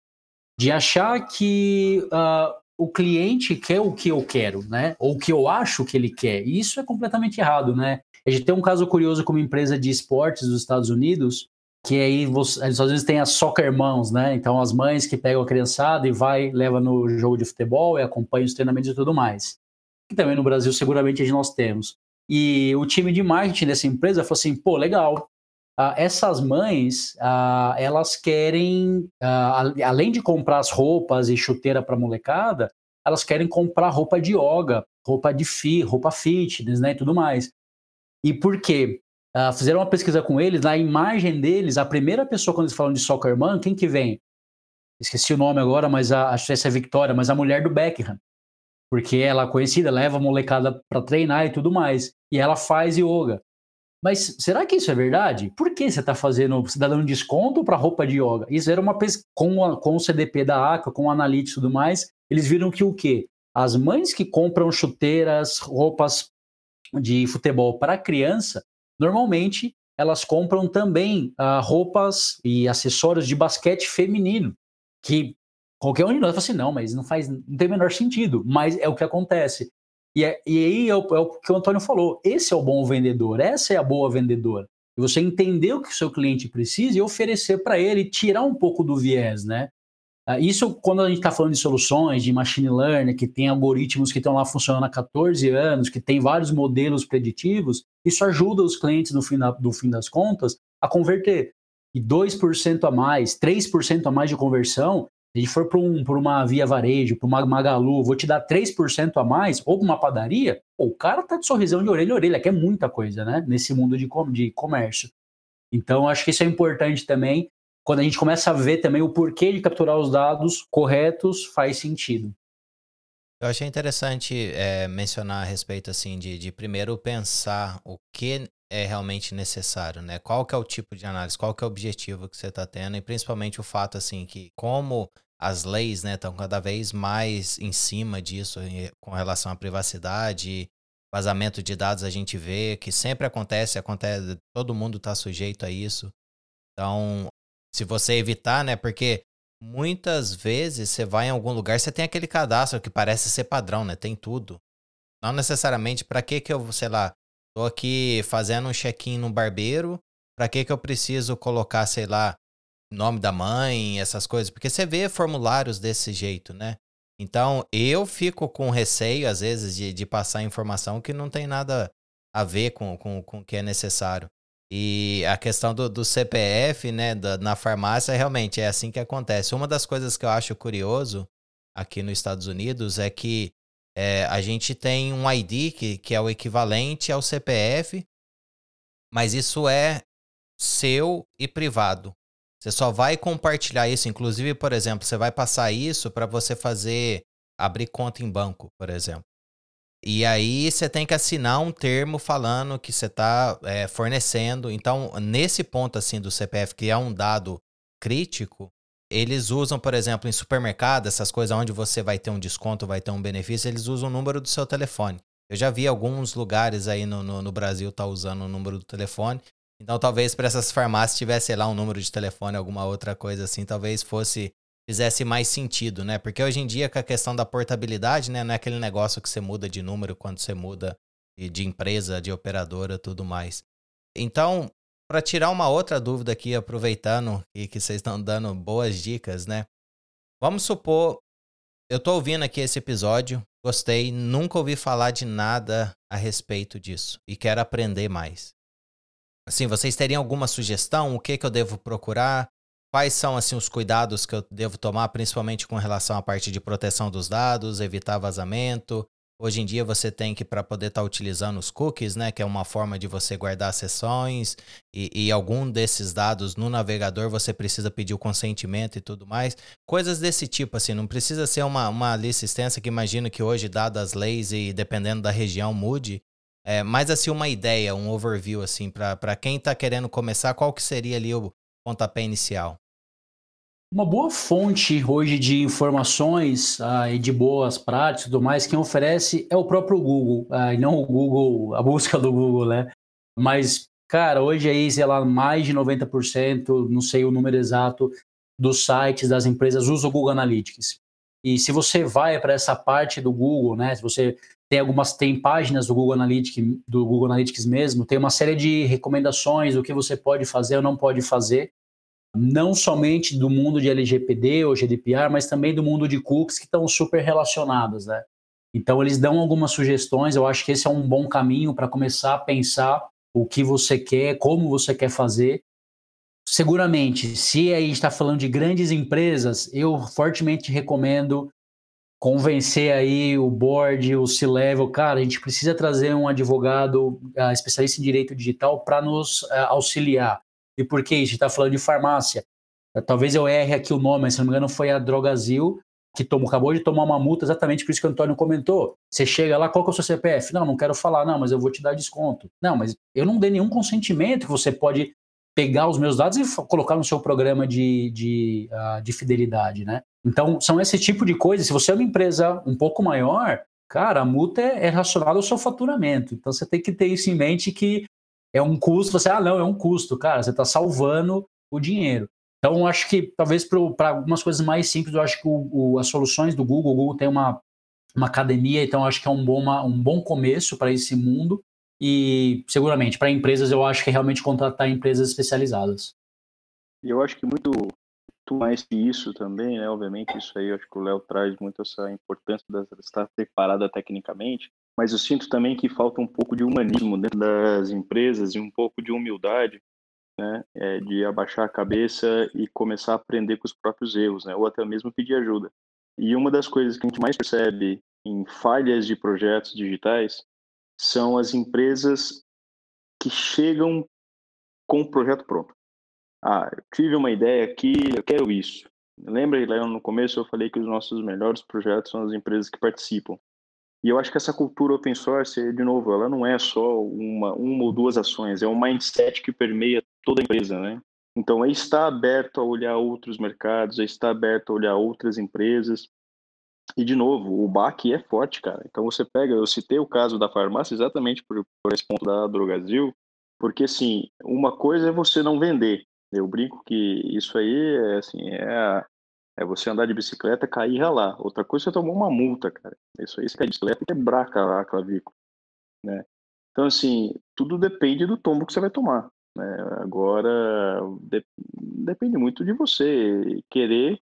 de achar que uh, o cliente quer o que eu quero, né? Ou o que eu acho que ele quer. E isso é completamente errado, né? A gente tem um caso curioso com uma empresa de esportes dos Estados Unidos, que aí você, às vezes têm as soccer mãos, né? Então as mães que pegam a criançada e vai, leva no jogo de futebol e acompanha os treinamentos e tudo mais. Que também no Brasil seguramente nós temos. E o time de marketing dessa empresa falou assim, pô, legal, Uh, essas mães, uh, elas querem, uh, além de comprar as roupas e chuteira para molecada, elas querem comprar roupa de yoga, roupa de fi, roupa fitness, né, e tudo mais. E por quê? fizeram uma pesquisa com eles, na imagem deles, a primeira pessoa quando eles falam de soccer mom, quem que vem? Esqueci o nome agora, mas a, acho que essa é a Victoria, mas a mulher do Beckham. Porque ela é conhecida, leva a molecada para treinar e tudo mais. E ela faz yoga. Mas será que isso é verdade? Por que você está fazendo, você está dando desconto para roupa de yoga? Isso era uma pesquisa com, com o CDP da ACA, com o Analytics e tudo mais, eles viram que o quê? As mães que compram chuteiras, roupas de futebol para criança, normalmente elas compram também uh, roupas e acessórios de basquete feminino, que qualquer um de nós fala assim, não, mas não faz, não tem o menor sentido, mas é o que acontece. E, é, e aí é o, é o, que o Antônio falou: esse é o bom vendedor, essa é a boa vendedora. E você entender o que o seu cliente precisa e oferecer para ele, tirar um pouco do viés, né? Ah, isso quando a gente está falando de soluções, de machine learning, que tem algoritmos que estão lá funcionando há 14 anos, que tem vários modelos preditivos, isso ajuda os clientes, no fim, da, no fim das contas, a converter. E 2% a mais, 3% a mais de conversão a gente for para um, uma via varejo, para uma Magalu, vou te dar 3% a mais, ou para uma padaria, o cara tá de sorrisão de orelha a orelha, que é muita coisa, né? Nesse mundo de, de comércio. Então, acho que isso é importante também. Quando a gente começa a ver também o porquê de capturar os dados corretos, faz sentido. Eu achei interessante é, mencionar a respeito assim de, de primeiro pensar o que é realmente necessário, né? Qual que é o tipo de análise, qual que é o objetivo que você está tendo e principalmente o fato assim que como as leis estão né, cada vez mais em cima disso com relação à privacidade, vazamento de dados a gente vê que sempre acontece, acontece, todo mundo está sujeito a isso. Então, se você evitar, né, porque muitas vezes você vai em algum lugar, você tem aquele cadastro que parece ser padrão, né, tem tudo. Não necessariamente para que que eu, sei lá, tô aqui fazendo um check-in no barbeiro, para que que eu preciso colocar, sei lá, nome da mãe, essas coisas, porque você vê formulários desse jeito, né? Então, eu fico com receio, às vezes, de, de passar informação que não tem nada a ver com, com, com o que é necessário. E a questão do, do CPF, né, da, na farmácia, realmente é assim que acontece. Uma das coisas que eu acho curioso aqui nos Estados Unidos é que é, a gente tem um ID que, que é o equivalente ao CPF, mas isso é seu e privado. Você só vai compartilhar isso, inclusive, por exemplo, você vai passar isso para você fazer abrir conta em banco, por exemplo. E aí você tem que assinar um termo falando que você está é, fornecendo. Então, nesse ponto assim do CPF, que é um dado crítico, eles usam, por exemplo, em supermercado, essas coisas onde você vai ter um desconto, vai ter um benefício, eles usam o número do seu telefone. Eu já vi alguns lugares aí no, no, no Brasil tá usando o número do telefone. Então talvez para essas farmácias tivesse lá um número de telefone, alguma outra coisa assim, talvez fosse fizesse mais sentido, né? Porque hoje em dia com a questão da portabilidade, né, não é aquele negócio que você muda de número quando você muda de empresa, de operadora, tudo mais. Então, para tirar uma outra dúvida aqui, aproveitando e que vocês estão dando boas dicas, né? Vamos supor, eu tô ouvindo aqui esse episódio, gostei, nunca ouvi falar de nada a respeito disso e quero aprender mais. Assim, vocês teriam alguma sugestão? O que, que eu devo procurar? Quais são assim os cuidados que eu devo tomar, principalmente com relação à parte de proteção dos dados, evitar vazamento? Hoje em dia você tem que, para poder estar tá utilizando os cookies, né, que é uma forma de você guardar sessões, e, e, algum desses dados no navegador você precisa pedir o consentimento e tudo mais. Coisas desse tipo, assim, não precisa ser uma, uma lista extensa que imagino que hoje, dadas as leis e dependendo da região, mude, é, mais assim uma ideia, um overview assim para quem está querendo começar, qual que seria ali o pontapé inicial? Uma boa fonte hoje de informações ah, e de boas práticas e tudo mais, quem oferece é o próprio Google, ah, não o Google, a busca do Google, né? Mas, cara, hoje aí, sei lá, mais de 90%, não sei o número exato, dos sites das empresas usa o Google Analytics. E se você vai para essa parte do Google, né? Se você tem algumas tem páginas do Google Analytics, do Google Analytics mesmo, tem uma série de recomendações do que você pode fazer ou não pode fazer, não somente do mundo de LGPD ou GDPR, mas também do mundo de cookies que estão super relacionados, né? Então eles dão algumas sugestões, eu acho que esse é um bom caminho para começar a pensar o que você quer, como você quer fazer. Seguramente, se a gente está falando de grandes empresas, eu fortemente recomendo convencer aí o board, o C-level, cara, a gente precisa trazer um advogado uh, especialista em direito digital para nos uh, auxiliar. E por que isso? A gente está falando de farmácia. Uh, talvez eu erre aqui o nome, mas se não me engano foi a Drogazil, que tomou, acabou de tomar uma multa exatamente por isso que o Antônio comentou. Você chega lá, qual que é o seu CPF? Não, não quero falar, não, mas eu vou te dar desconto. Não, mas eu não dei nenhum consentimento que você pode pegar os meus dados e colocar no seu programa de, de, uh, de fidelidade, né? Então, são esse tipo de coisas. Se você é uma empresa um pouco maior, cara, a multa é, é relacionada ao seu faturamento. Então, você tem que ter isso em mente que é um custo. Você, ah, não, é um custo. Cara, você está salvando o dinheiro. Então, acho que talvez para algumas coisas mais simples, eu acho que o, o, as soluções do Google, o Google tem uma, uma academia, então acho que é um bom, uma, um bom começo para esse mundo. E seguramente, para empresas, eu acho que é realmente contratar empresas especializadas. E eu acho que muito, muito mais que isso também, né? Obviamente, isso aí eu acho que o Léo traz muito essa importância de estar preparada tecnicamente, mas eu sinto também que falta um pouco de humanismo dentro das empresas e um pouco de humildade né, é, de abaixar a cabeça e começar a aprender com os próprios erros, né, ou até mesmo pedir ajuda. E uma das coisas que a gente mais percebe em falhas de projetos digitais são as empresas que chegam com o projeto pronto. Ah, eu tive uma ideia aqui, eu quero isso. Lembra, Léo, no começo eu falei que os nossos melhores projetos são as empresas que participam. E eu acho que essa cultura open source, de novo, ela não é só uma, uma ou duas ações, é um mindset que permeia toda a empresa, né? Então, é estar aberto a olhar outros mercados, é estar aberto a olhar outras empresas. E, de novo, o BAC é forte, cara. Então, você pega, eu citei o caso da farmácia exatamente por, por esse ponto da Drogazil, porque, assim, uma coisa é você não vender. Eu brinco que isso aí é, assim, é é você andar de bicicleta, cair e ralar. Outra coisa, você tomou uma multa, cara. Isso aí, você cair de bicicleta e quebrar a clavícula, né? Então, assim, tudo depende do tombo que você vai tomar. Né? Agora, de, depende muito de você querer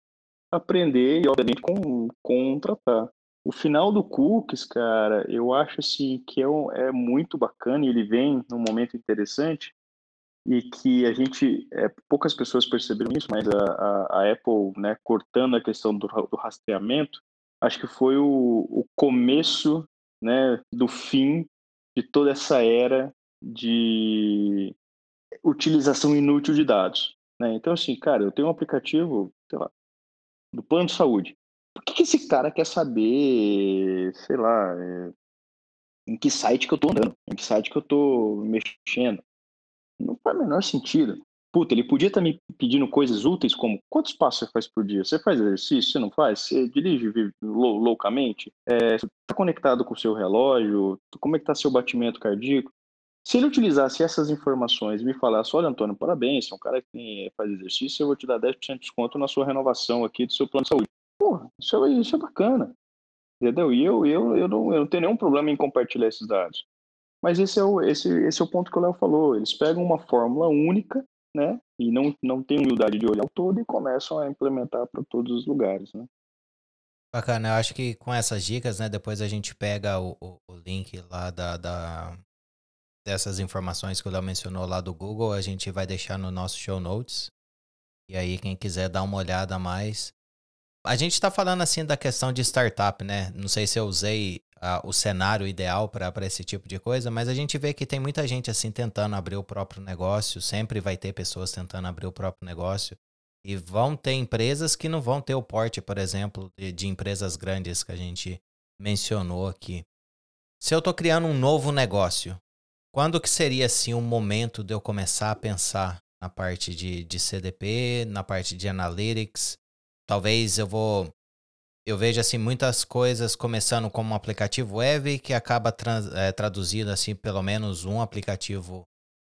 aprender e, obviamente, com, contratar. O final do Cookies, cara, eu acho assim que é, é muito bacana e ele vem num momento interessante, e que a gente, é, poucas pessoas perceberam isso, mas a, a, a Apple, né, cortando a questão do, do rastreamento, acho que foi o, o começo, né, do fim de toda essa era de utilização inútil de dados. Né? Então, assim, cara, eu tenho um aplicativo, sei lá, do plano de saúde. Por que, que esse cara quer saber, sei lá, é, em que site que eu estou andando, em que site que eu estou mexendo? Não faz o menor sentido. Puta, ele podia estar me pedindo coisas úteis como quantos passos você faz por dia? Você faz exercício? Você não faz? Você dirige lou loucamente? É, você está conectado com o seu relógio? Como é que está seu batimento cardíaco? Se ele utilizasse essas informações e me falasse, olha Antônio, parabéns, você é um cara que faz exercício, eu vou te dar 10% de desconto na sua renovação aqui do seu plano de saúde. Porra, isso é, isso é bacana. Entendeu? E eu, eu, eu, não, eu não tenho nenhum problema em compartilhar esses dados. Mas esse é o, esse, esse é o ponto que o Léo falou. Eles pegam uma fórmula única, né? E não, não tem humildade de olhar o todo e começam a implementar para todos os lugares, né? Bacana, eu acho que com essas dicas, né? Depois a gente pega o, o, o link lá da, da, dessas informações que o Léo mencionou lá do Google, a gente vai deixar no nosso show notes. E aí, quem quiser dar uma olhada mais. A gente está falando assim da questão de startup, né? Não sei se eu usei o cenário ideal para esse tipo de coisa, mas a gente vê que tem muita gente assim tentando abrir o próprio negócio, sempre vai ter pessoas tentando abrir o próprio negócio. E vão ter empresas que não vão ter o porte, por exemplo, de, de empresas grandes que a gente mencionou aqui. Se eu estou criando um novo negócio, quando que seria assim um momento de eu começar a pensar na parte de, de CDP, na parte de analytics? Talvez eu vou eu vejo assim muitas coisas começando como um aplicativo web que acaba trans, é, traduzindo assim pelo menos um aplicativo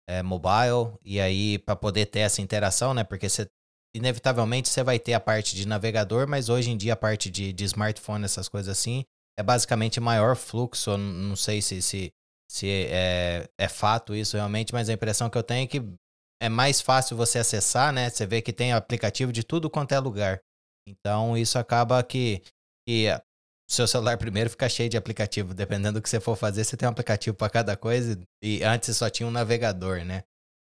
é, mobile e aí para poder ter essa interação, né? Porque você inevitavelmente você vai ter a parte de navegador, mas hoje em dia a parte de, de smartphone essas coisas assim é basicamente maior fluxo. Não sei se, se, se é, é fato isso realmente, mas a impressão que eu tenho é que é mais fácil você acessar, né? Você vê que tem aplicativo de tudo quanto é lugar. Então isso acaba que, que o seu celular primeiro fica cheio de aplicativo. Dependendo do que você for fazer, você tem um aplicativo para cada coisa. E antes só tinha um navegador, né?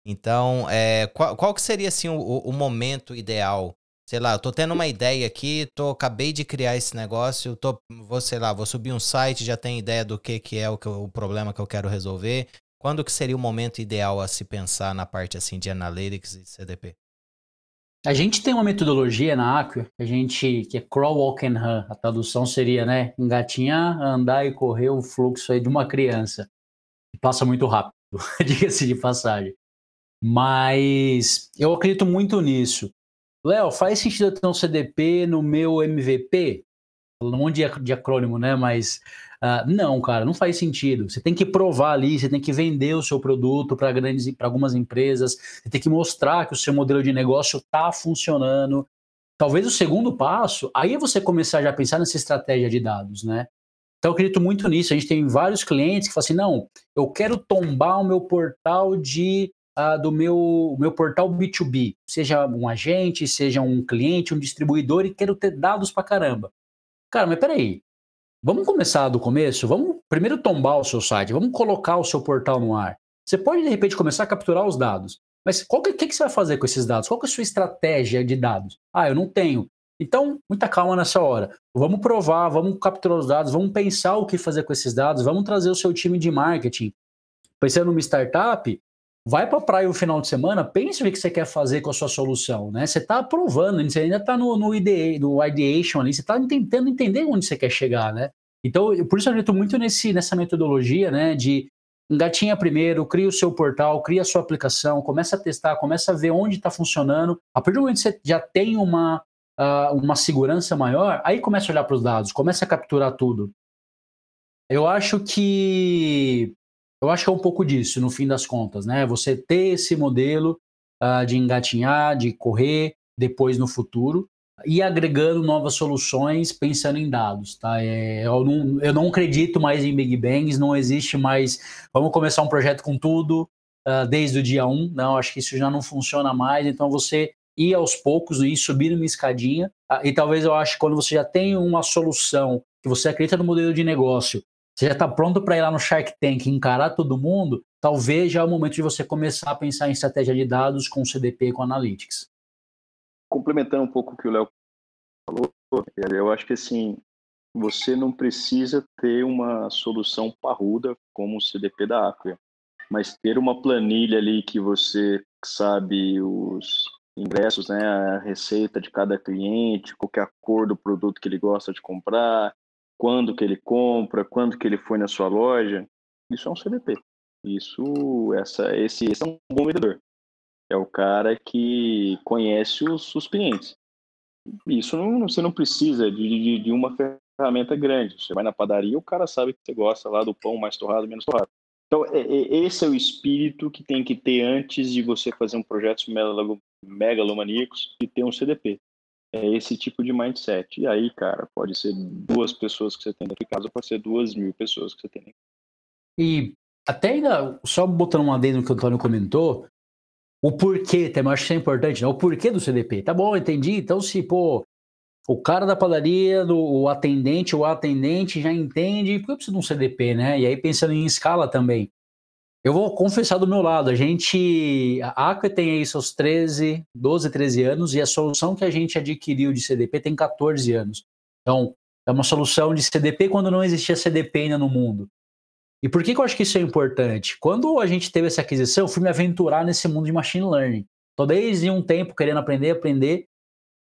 Então, é, qual, qual que seria assim o, o momento ideal sei lá, eu tô tendo uma ideia aqui, tô, acabei de criar esse negócio, tô, vou, sei lá, vou subir um site, já tenho ideia do que, que é o, que, o problema que eu quero resolver. Quando que seria o momento ideal a se pensar na parte assim de analytics e CDP? A gente tem uma metodologia na Acquia, a gente que é crawl, walk and run. A tradução seria, né, engatinhar, andar e correr o fluxo aí de uma criança. Passa muito rápido, (laughs) diga-se de passagem. Mas eu acredito muito nisso. Léo, faz sentido eu ter um CDP no meu MVP? Um monte de acrônimo, né? Mas uh, não, cara, não faz sentido. Você tem que provar ali, você tem que vender o seu produto para grandes, para algumas empresas, você tem que mostrar que o seu modelo de negócio está funcionando. Talvez o segundo passo, aí é você começar já a pensar nessa estratégia de dados, né? Então eu acredito muito nisso. A gente tem vários clientes que falam assim: não, eu quero tombar o meu portal de uh, do meu, meu portal B2B, seja um agente, seja um cliente, um distribuidor, e quero ter dados pra caramba. Cara, mas peraí, vamos começar do começo? Vamos primeiro tombar o seu site, vamos colocar o seu portal no ar. Você pode, de repente, começar a capturar os dados. Mas o que, que, que, você vai fazer com esses dados? Qual é a sua estratégia de dados? Ah, eu não tenho. Então, muita calma nessa hora. Vamos provar, vamos capturar os dados, vamos pensar o que fazer com esses dados, vamos trazer o seu time de marketing. Pensando numa startup, vai para a praia o final de semana, pense o que você quer fazer com a sua solução, né? Você está aprovando, você ainda está no, no, IDE, no ideation ali, você está tentando entender onde você quer chegar, né? Então, por isso eu acredito muito nesse, nessa metodologia, né? De engatinha primeiro, cria o seu portal, cria a sua aplicação, começa a testar, começa a ver onde está funcionando. A partir do momento que você já tem uma, uh, uma segurança maior, aí começa a olhar para os dados, começa a capturar tudo. Eu acho que eu acho que é um pouco disso, no fim das contas, né? Você ter esse modelo uh, de engatinhar, de correr depois no futuro e agregando novas soluções pensando em dados, tá? É, eu, não, eu não acredito mais em Big Bangs, não existe mais. Vamos começar um projeto com tudo uh, desde o dia 1. Não, acho que isso já não funciona mais. Então você ir aos poucos, ir subindo uma escadinha. Uh, e talvez eu acho que quando você já tem uma solução que você acredita no modelo de negócio você já está pronto para ir lá no Shark Tank e encarar todo mundo, talvez já é o momento de você começar a pensar em estratégia de dados com CDP e com Analytics. Complementando um pouco o que o Léo falou, eu acho que assim, você não precisa ter uma solução parruda como o CDP da Acquia, mas ter uma planilha ali que você sabe os ingressos, né, a receita de cada cliente, qual é cor do produto que ele gosta de comprar, quando que ele compra, quando que ele foi na sua loja, isso é um CDP. Isso, essa, esse, esse é um bom vendedor. É o cara que conhece os, os clientes. Isso não, você não precisa de, de, de, uma ferramenta grande. Você vai na padaria, o cara sabe que você gosta lá do pão mais torrado, menos torrado. Então, é, é, esse é o espírito que tem que ter antes de você fazer um projeto megalomaníacos e ter um CDP é esse tipo de mindset. E aí, cara, pode ser duas pessoas que você tem dentro de casa, pode ser duas mil pessoas que você tem. E até ainda, só botando uma adendo no que o Antônio comentou, o porquê, também acho que é importante, né? O porquê do CDP. Tá bom, entendi. Então, se, pô, o cara da padaria, do, o atendente, o atendente já entende, por que eu preciso de um CDP, né? E aí, pensando em escala também. Eu vou confessar do meu lado, a gente, a Aqua tem aí seus 13, 12, 13 anos e a solução que a gente adquiriu de CDP tem 14 anos. Então, é uma solução de CDP quando não existia CDP ainda no mundo. E por que, que eu acho que isso é importante? Quando a gente teve essa aquisição, eu fui me aventurar nesse mundo de machine learning. Tô desde um tempo querendo aprender, aprender.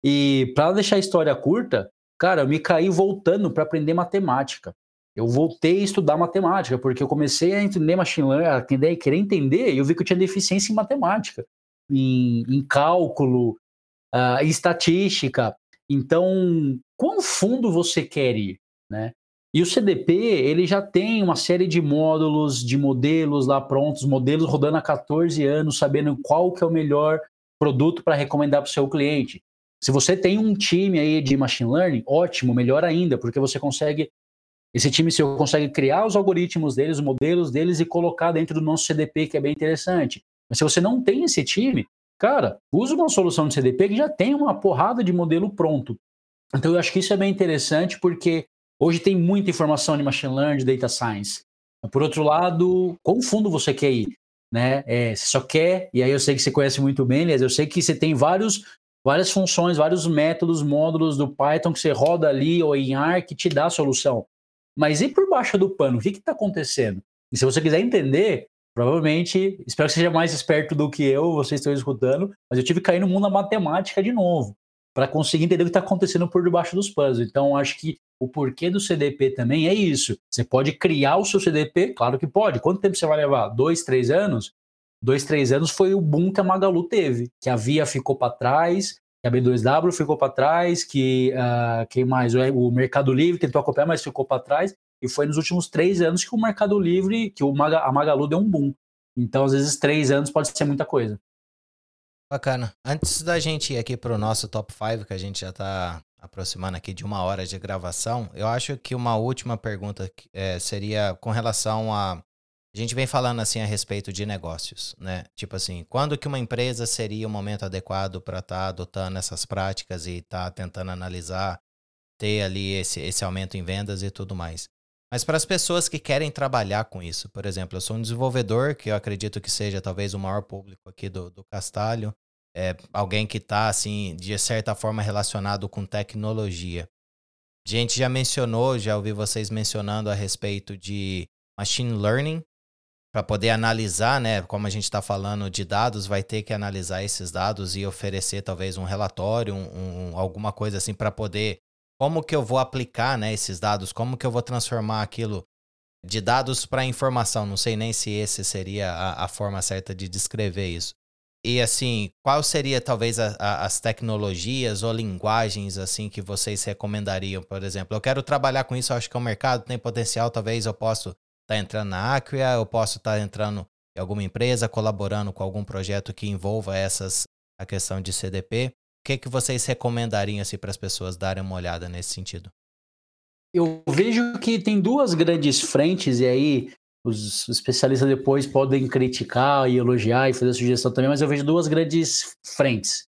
E para deixar a história curta, cara, eu me caí voltando para aprender matemática eu voltei a estudar matemática, porque eu comecei a entender machine learning, a querer entender, e eu vi que eu tinha deficiência em matemática, em, em cálculo, uh, em estatística. Então, quão fundo você quer ir, né? E o CDP, ele já tem uma série de módulos, de modelos lá prontos, modelos rodando há 14 anos, sabendo qual que é o melhor produto para recomendar para o seu cliente. Se você tem um time aí de machine learning, ótimo, melhor ainda, porque você consegue Esse time seu consegue criar os algoritmos deles, os modelos deles e colocar dentro do nosso CDP, que é bem interessante. Mas se você não tem esse time, cara, usa uma solução de CDP que já tem uma porrada de modelo pronto. Então eu acho que isso é bem interessante porque hoje tem muita informação de machine learning, de data science. Por outro lado, quão fundo você quer ir? Né? É, você só quer, e aí eu sei que você conhece muito bem, Elias, eu sei que você tem vários, várias funções, vários métodos, módulos do Python que você roda ali ou em R que te dá a solução. Mas e por baixo do pano? O que está acontecendo? E se você quiser entender, provavelmente, espero que seja mais esperto do que eu, vocês estão escutando, mas eu tive que cair no mundo da matemática de novo, para conseguir entender o que está acontecendo por debaixo dos panos. Então, acho que o porquê do CDP também é isso. Você pode criar o seu CDP? Claro que pode. Quanto tempo você vai levar? Dois, três anos? Dois, três anos foi o boom que a Magalu teve, que a Via ficou para trás, a B2W ficou para trás, que uh, quem mais? O Mercado Livre tentou acompanhar, mas ficou para trás. E foi nos últimos três anos que o Mercado Livre, que o Maga, a Magalu deu um boom. Então, às vezes, três anos pode ser muita coisa. Bacana. Antes da gente ir aqui para o nosso top 5, que a gente já está aproximando aqui de uma hora de gravação, eu acho que uma última pergunta é, seria com relação a. A gente vem falando assim a respeito de negócios, né? Tipo assim, quando que uma empresa seria o momento adequado para estar tá adotando essas práticas e estar tá tentando analisar, ter ali esse, esse aumento em vendas e tudo mais. Mas para as pessoas que querem trabalhar com isso, por exemplo, eu sou um desenvolvedor, que eu acredito que seja talvez o maior público aqui do, do Castalho, é alguém que está, assim, de certa forma relacionado com tecnologia. A gente já mencionou, já ouvi vocês mencionando a respeito de machine learning, para poder analisar, né? Como a gente está falando de dados, vai ter que analisar esses dados e oferecer talvez um relatório, um, um alguma coisa assim para poder como que eu vou aplicar né, esses dados, como que eu vou transformar aquilo de dados para informação. Não sei nem se esse seria a, a, forma certa de descrever isso. E assim, qual seria talvez a, a, as tecnologias ou linguagens assim que vocês recomendariam, por exemplo? Eu quero trabalhar com isso, acho que o mercado tem potencial, talvez eu possa tá entrando na Acquia, eu posso estar tá entrando em alguma empresa, colaborando com algum projeto que envolva essas a questão de CDP que, que vocês recomendariam assim, para as pessoas darem uma olhada nesse sentido? Eu vejo que tem duas grandes frentes, e aí os especialistas depois podem criticar e elogiar e fazer sugestão também, mas eu vejo duas grandes frentes.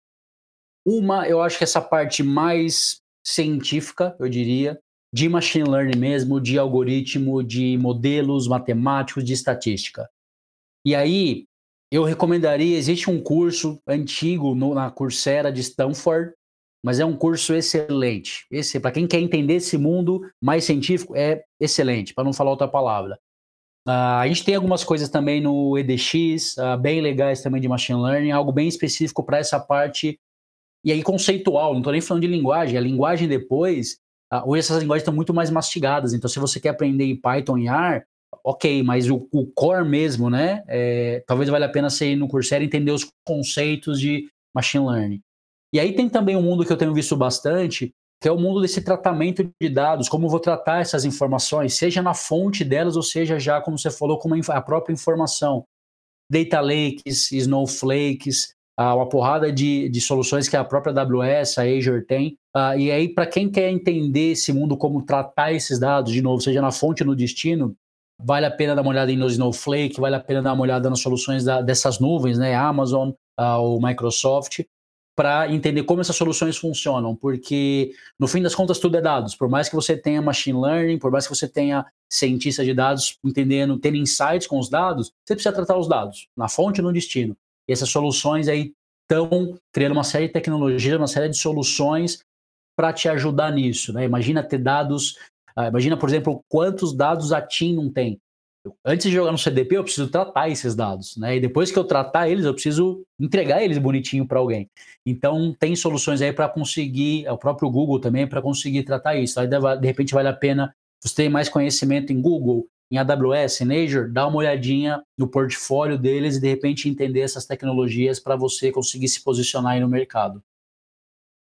Uma, eu acho que essa parte mais científica, eu diria, de machine learning mesmo, de algoritmo, de modelos matemáticos, de estatística. E aí, eu recomendaria, existe um curso antigo no, na Coursera de Stanford, mas é um curso excelente. Esse, para quem quer entender esse mundo mais científico, é excelente, para não falar outra palavra. Uh, a gente tem algumas coisas também no EDX, uh, bem legais também de machine learning, algo bem específico para essa parte, e aí conceitual, não estou nem falando de linguagem, a linguagem depois, hoje essas linguagens estão muito mais mastigadas, então se você quer aprender em Python e R, ok, mas o, o core mesmo, né? É, talvez valha a pena você ir no Coursera e entender os conceitos de machine learning. E aí tem também um mundo que eu tenho visto bastante, que é o mundo desse tratamento de dados, como eu vou tratar essas informações, seja na fonte delas, ou seja já, como você falou, como a própria informação. Data lakes, snowflakes, uma porrada de, de soluções que a própria AWS, a Azure tem. Uh, e aí, para quem quer entender esse mundo, como tratar esses dados, de novo, seja na fonte ou no destino, Vale a pena dar uma olhada no Snowflake, vale a pena dar uma olhada nas soluções da, dessas nuvens, né? Amazon, uh, o Microsoft, para entender como essas soluções funcionam, porque no fim das contas tudo é dados. Por mais que você tenha machine learning, por mais que você tenha cientistas de dados entendendo, tendo insights com os dados, você precisa tratar os dados na fonte e no destino. E essas soluções aí estão criando uma série de tecnologias, uma série de soluções para te ajudar nisso. Né? Imagina ter dados ah, imagina, por exemplo, quantos dados a TIM não tem. Antes de jogar no CDP, eu preciso tratar esses dados, né? E depois que eu tratar eles, eu preciso entregar eles bonitinho para alguém. Então, tem soluções aí para conseguir, é o próprio Google também, para conseguir tratar isso. Aí, de repente, vale a pena você ter mais conhecimento em Google, em AWS, em Azure, dá uma olhadinha no portfólio deles e, de repente, entender essas tecnologias para você conseguir se posicionar aí no mercado.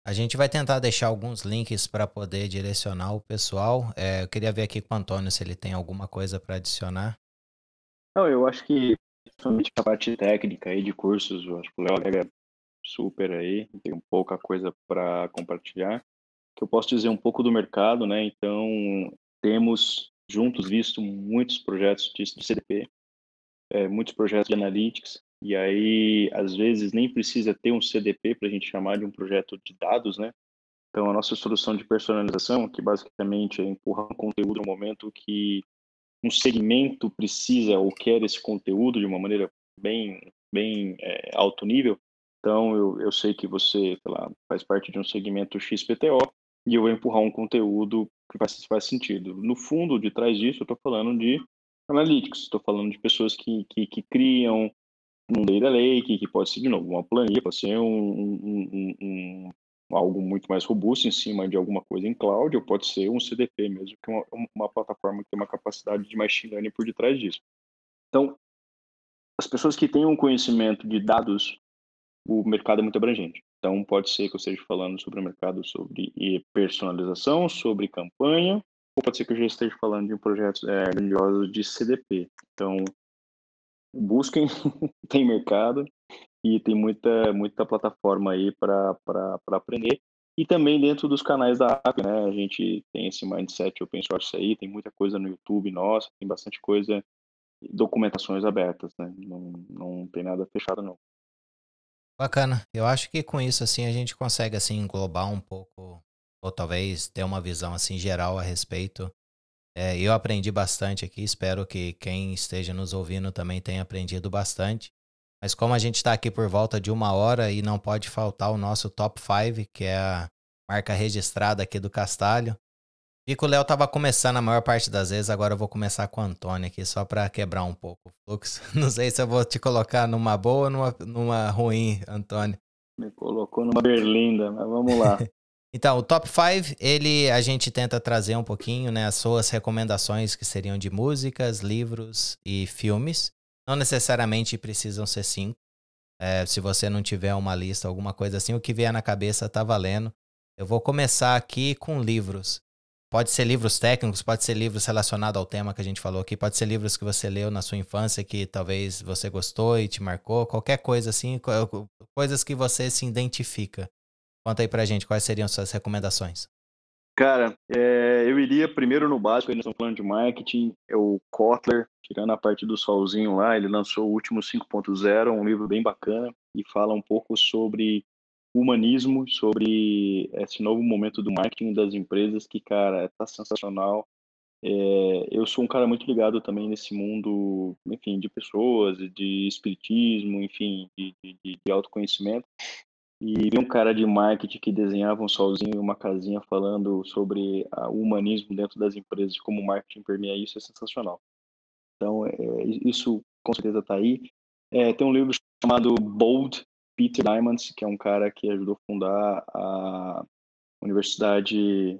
A gente vai tentar deixar alguns links para poder direcionar o pessoal. É, eu queria ver aqui com o Antônio se ele tem alguma coisa para adicionar. Não, eu acho que somente a parte técnica aí de cursos, eu acho que o Léo é super aí, tem pouca coisa para compartilhar. Que eu posso dizer um pouco do mercado, né? Então, temos juntos visto muitos projetos de CDP, é, muitos projetos de analytics, e aí, às vezes, nem precisa ter um CDP para a gente chamar de um projeto de dados, né? Então, a nossa solução de personalização, que basicamente é empurrar um conteúdo no momento que um segmento precisa ou quer esse conteúdo de uma maneira bem, bem é, alto nível. Então, eu, eu sei que você, lá, faz parte de um segmento XPTO e eu vou empurrar um conteúdo que faz, faz sentido. No fundo, de trás disso, eu estou falando de analytics, estou falando de pessoas que, que, que criam um data lake, que pode ser, de novo, uma planilha, pode ser um, um, um, algo muito mais robusto em cima de alguma coisa em cloud, ou pode ser um CDP mesmo, que é uma, uma plataforma que tem uma capacidade de machine learning por detrás disso. Então, as pessoas que têm um conhecimento de dados, o mercado é muito abrangente. Então, pode ser que eu esteja falando sobre o mercado sobre personalização, sobre campanha, ou pode ser que eu já esteja falando de um projeto é, grandioso de CDP. Então, busquem, (laughs) tem mercado e tem muita, muita plataforma aí para aprender. E também dentro dos canais da app, né? A gente tem esse mindset open source aí, tem muita coisa no YouTube nossa, tem bastante coisa, documentações abertas, né? Não, não tem nada fechado, não. Bacana. Eu acho que com isso, assim, a gente consegue, assim, englobar um pouco, ou talvez ter uma visão, assim, geral a respeito é, eu aprendi bastante aqui, espero que quem esteja nos ouvindo também tenha aprendido bastante. Mas como a gente está aqui por volta de uma hora e não pode faltar o nosso top 5, que é a marca registrada aqui do Castalho. Que o Léo estava começando a maior parte das vezes, agora eu vou começar com o Antônio aqui, só para quebrar um pouco o fluxo. (laughs) Não sei se eu vou te colocar numa boa ou numa, numa ruim, Antônio. Me colocou numa berlinda, mas vamos lá. (laughs) Então, o top 5, ele a gente tenta trazer um pouquinho, né, as suas recomendações que seriam de músicas, livros e filmes. Não necessariamente precisam ser cinco. É, se você não tiver uma lista, alguma coisa assim, o que vier na cabeça tá valendo. Eu vou começar aqui com livros. Pode ser livros técnicos, pode ser livros relacionados ao tema que a gente falou aqui, pode ser livros que você leu na sua infância que talvez você gostou e te marcou, qualquer coisa assim, coisas que você se identifica. Conta aí pra gente quais seriam suas recomendações. Cara, é, eu iria primeiro no básico, eles estão falando de marketing, é o Kotler, tirando a parte do solzinho lá, ele lançou o último 5.0, um livro bem bacana, e fala um pouco sobre humanismo, sobre esse novo momento do marketing das empresas, que, cara, tá sensacional. É, eu sou um cara muito ligado também nesse mundo, enfim, de pessoas, de espiritismo, enfim, de, de, de autoconhecimento. E vi um cara de marketing que desenhava um solzinho e uma casinha falando sobre o humanismo dentro das empresas, como o marketing permeia isso, é sensacional. Então, é, isso com certeza está aí. É, tem um livro chamado Bold, Peter Diamonds, que é um cara que ajudou a fundar a universidade,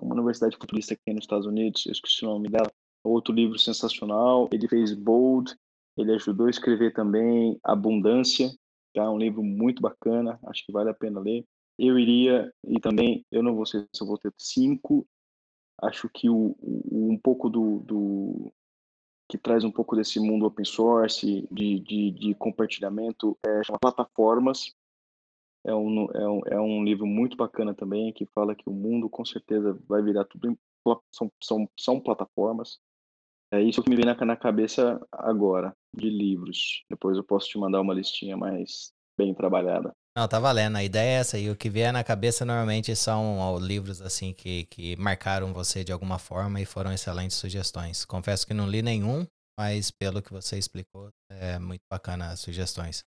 uma universidade futurista aqui nos Estados Unidos, eu esqueci o nome dela. Outro livro sensacional, ele fez Bold, ele ajudou a escrever também Abundância, Tá? Um livro muito bacana, acho que vale a pena ler. Eu iria, e também, eu não vou ser se eu vou ter cinco, acho que o, o, um pouco do, do, que traz um pouco desse mundo open source, de, de, de compartilhamento, é chama Plataformas. É um, é, um, é um livro muito bacana também, que fala que o mundo com certeza vai virar tudo em, são, são, são plataformas. É isso que me vem na, na cabeça agora, de livros. Depois eu posso te mandar uma listinha mais bem trabalhada. Não, tá valendo. A ideia é essa. E o que vier na cabeça normalmente são livros assim que, que marcaram você de alguma forma e foram excelentes sugestões. Confesso que não li nenhum, mas pelo que você explicou, é muito bacana as sugestões.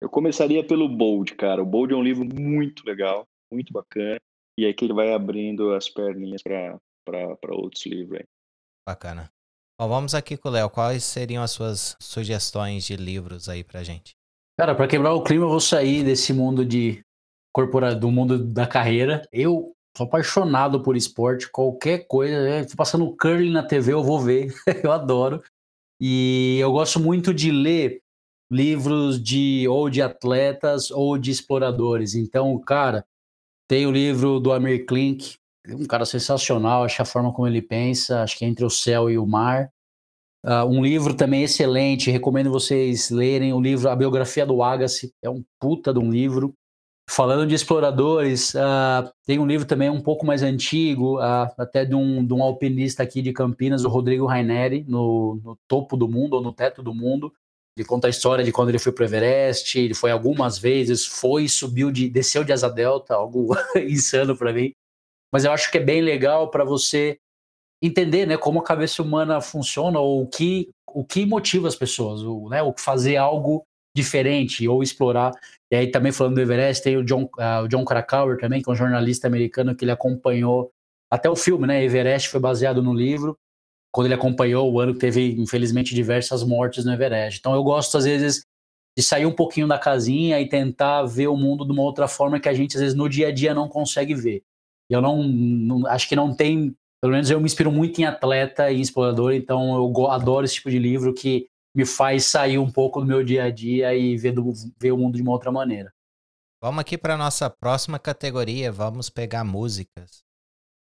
Eu começaria pelo Bold, cara. O Bold é um livro muito legal, muito bacana. E aí que ele vai abrindo as perninhas para outros livros aí. Bacana. Bom, vamos aqui com o Léo. Quais seriam as suas sugestões de livros aí pra gente? Cara, para quebrar o clima, eu vou sair desse mundo de corpora do mundo da carreira. Eu sou apaixonado por esporte, qualquer coisa, né? Tô passando curling na TV, eu vou ver. (laughs) eu adoro. E eu gosto muito de ler livros de ou de atletas ou de exploradores. Então, cara, tem o livro do Amir Klink, um cara sensacional, acho a forma como ele pensa, acho que é entre o céu e o mar. Uh, um livro também excelente, recomendo vocês lerem o livro A Biografia do Agassi, é um puta de um livro. Falando de exploradores, uh, tem um livro também um pouco mais antigo, uh, até de um, de um, alpinista aqui de Campinas, o Rodrigo Raineri, no, no, topo do mundo, ou no teto do mundo. Ele conta a história de quando ele foi para o Everest, ele foi algumas vezes, foi, subiu, de, desceu de asa delta, algo (laughs) insano para mim. Mas eu acho que é bem legal para você entender né, como a cabeça humana funciona, ou o que, o que motiva as pessoas, o, né, fazer algo diferente ou explorar. E aí também falando do Everest, tem o John, uh, o John Krakauer também, que é um jornalista americano que ele acompanhou até o filme, né? Everest foi baseado no livro, quando ele acompanhou o ano que teve, infelizmente, diversas mortes no Everest. Então eu gosto, às vezes, de sair um pouquinho da casinha e tentar ver o mundo de uma outra forma que a gente, às vezes, no dia a dia não consegue ver. Eu não, não acho que não tem, pelo menos eu me inspiro muito em atleta e explorador, então eu adoro esse tipo de livro que me faz sair um pouco do meu dia a dia e ver, do, ver o mundo de uma outra maneira. Vamos aqui para nossa próxima categoria, vamos pegar músicas.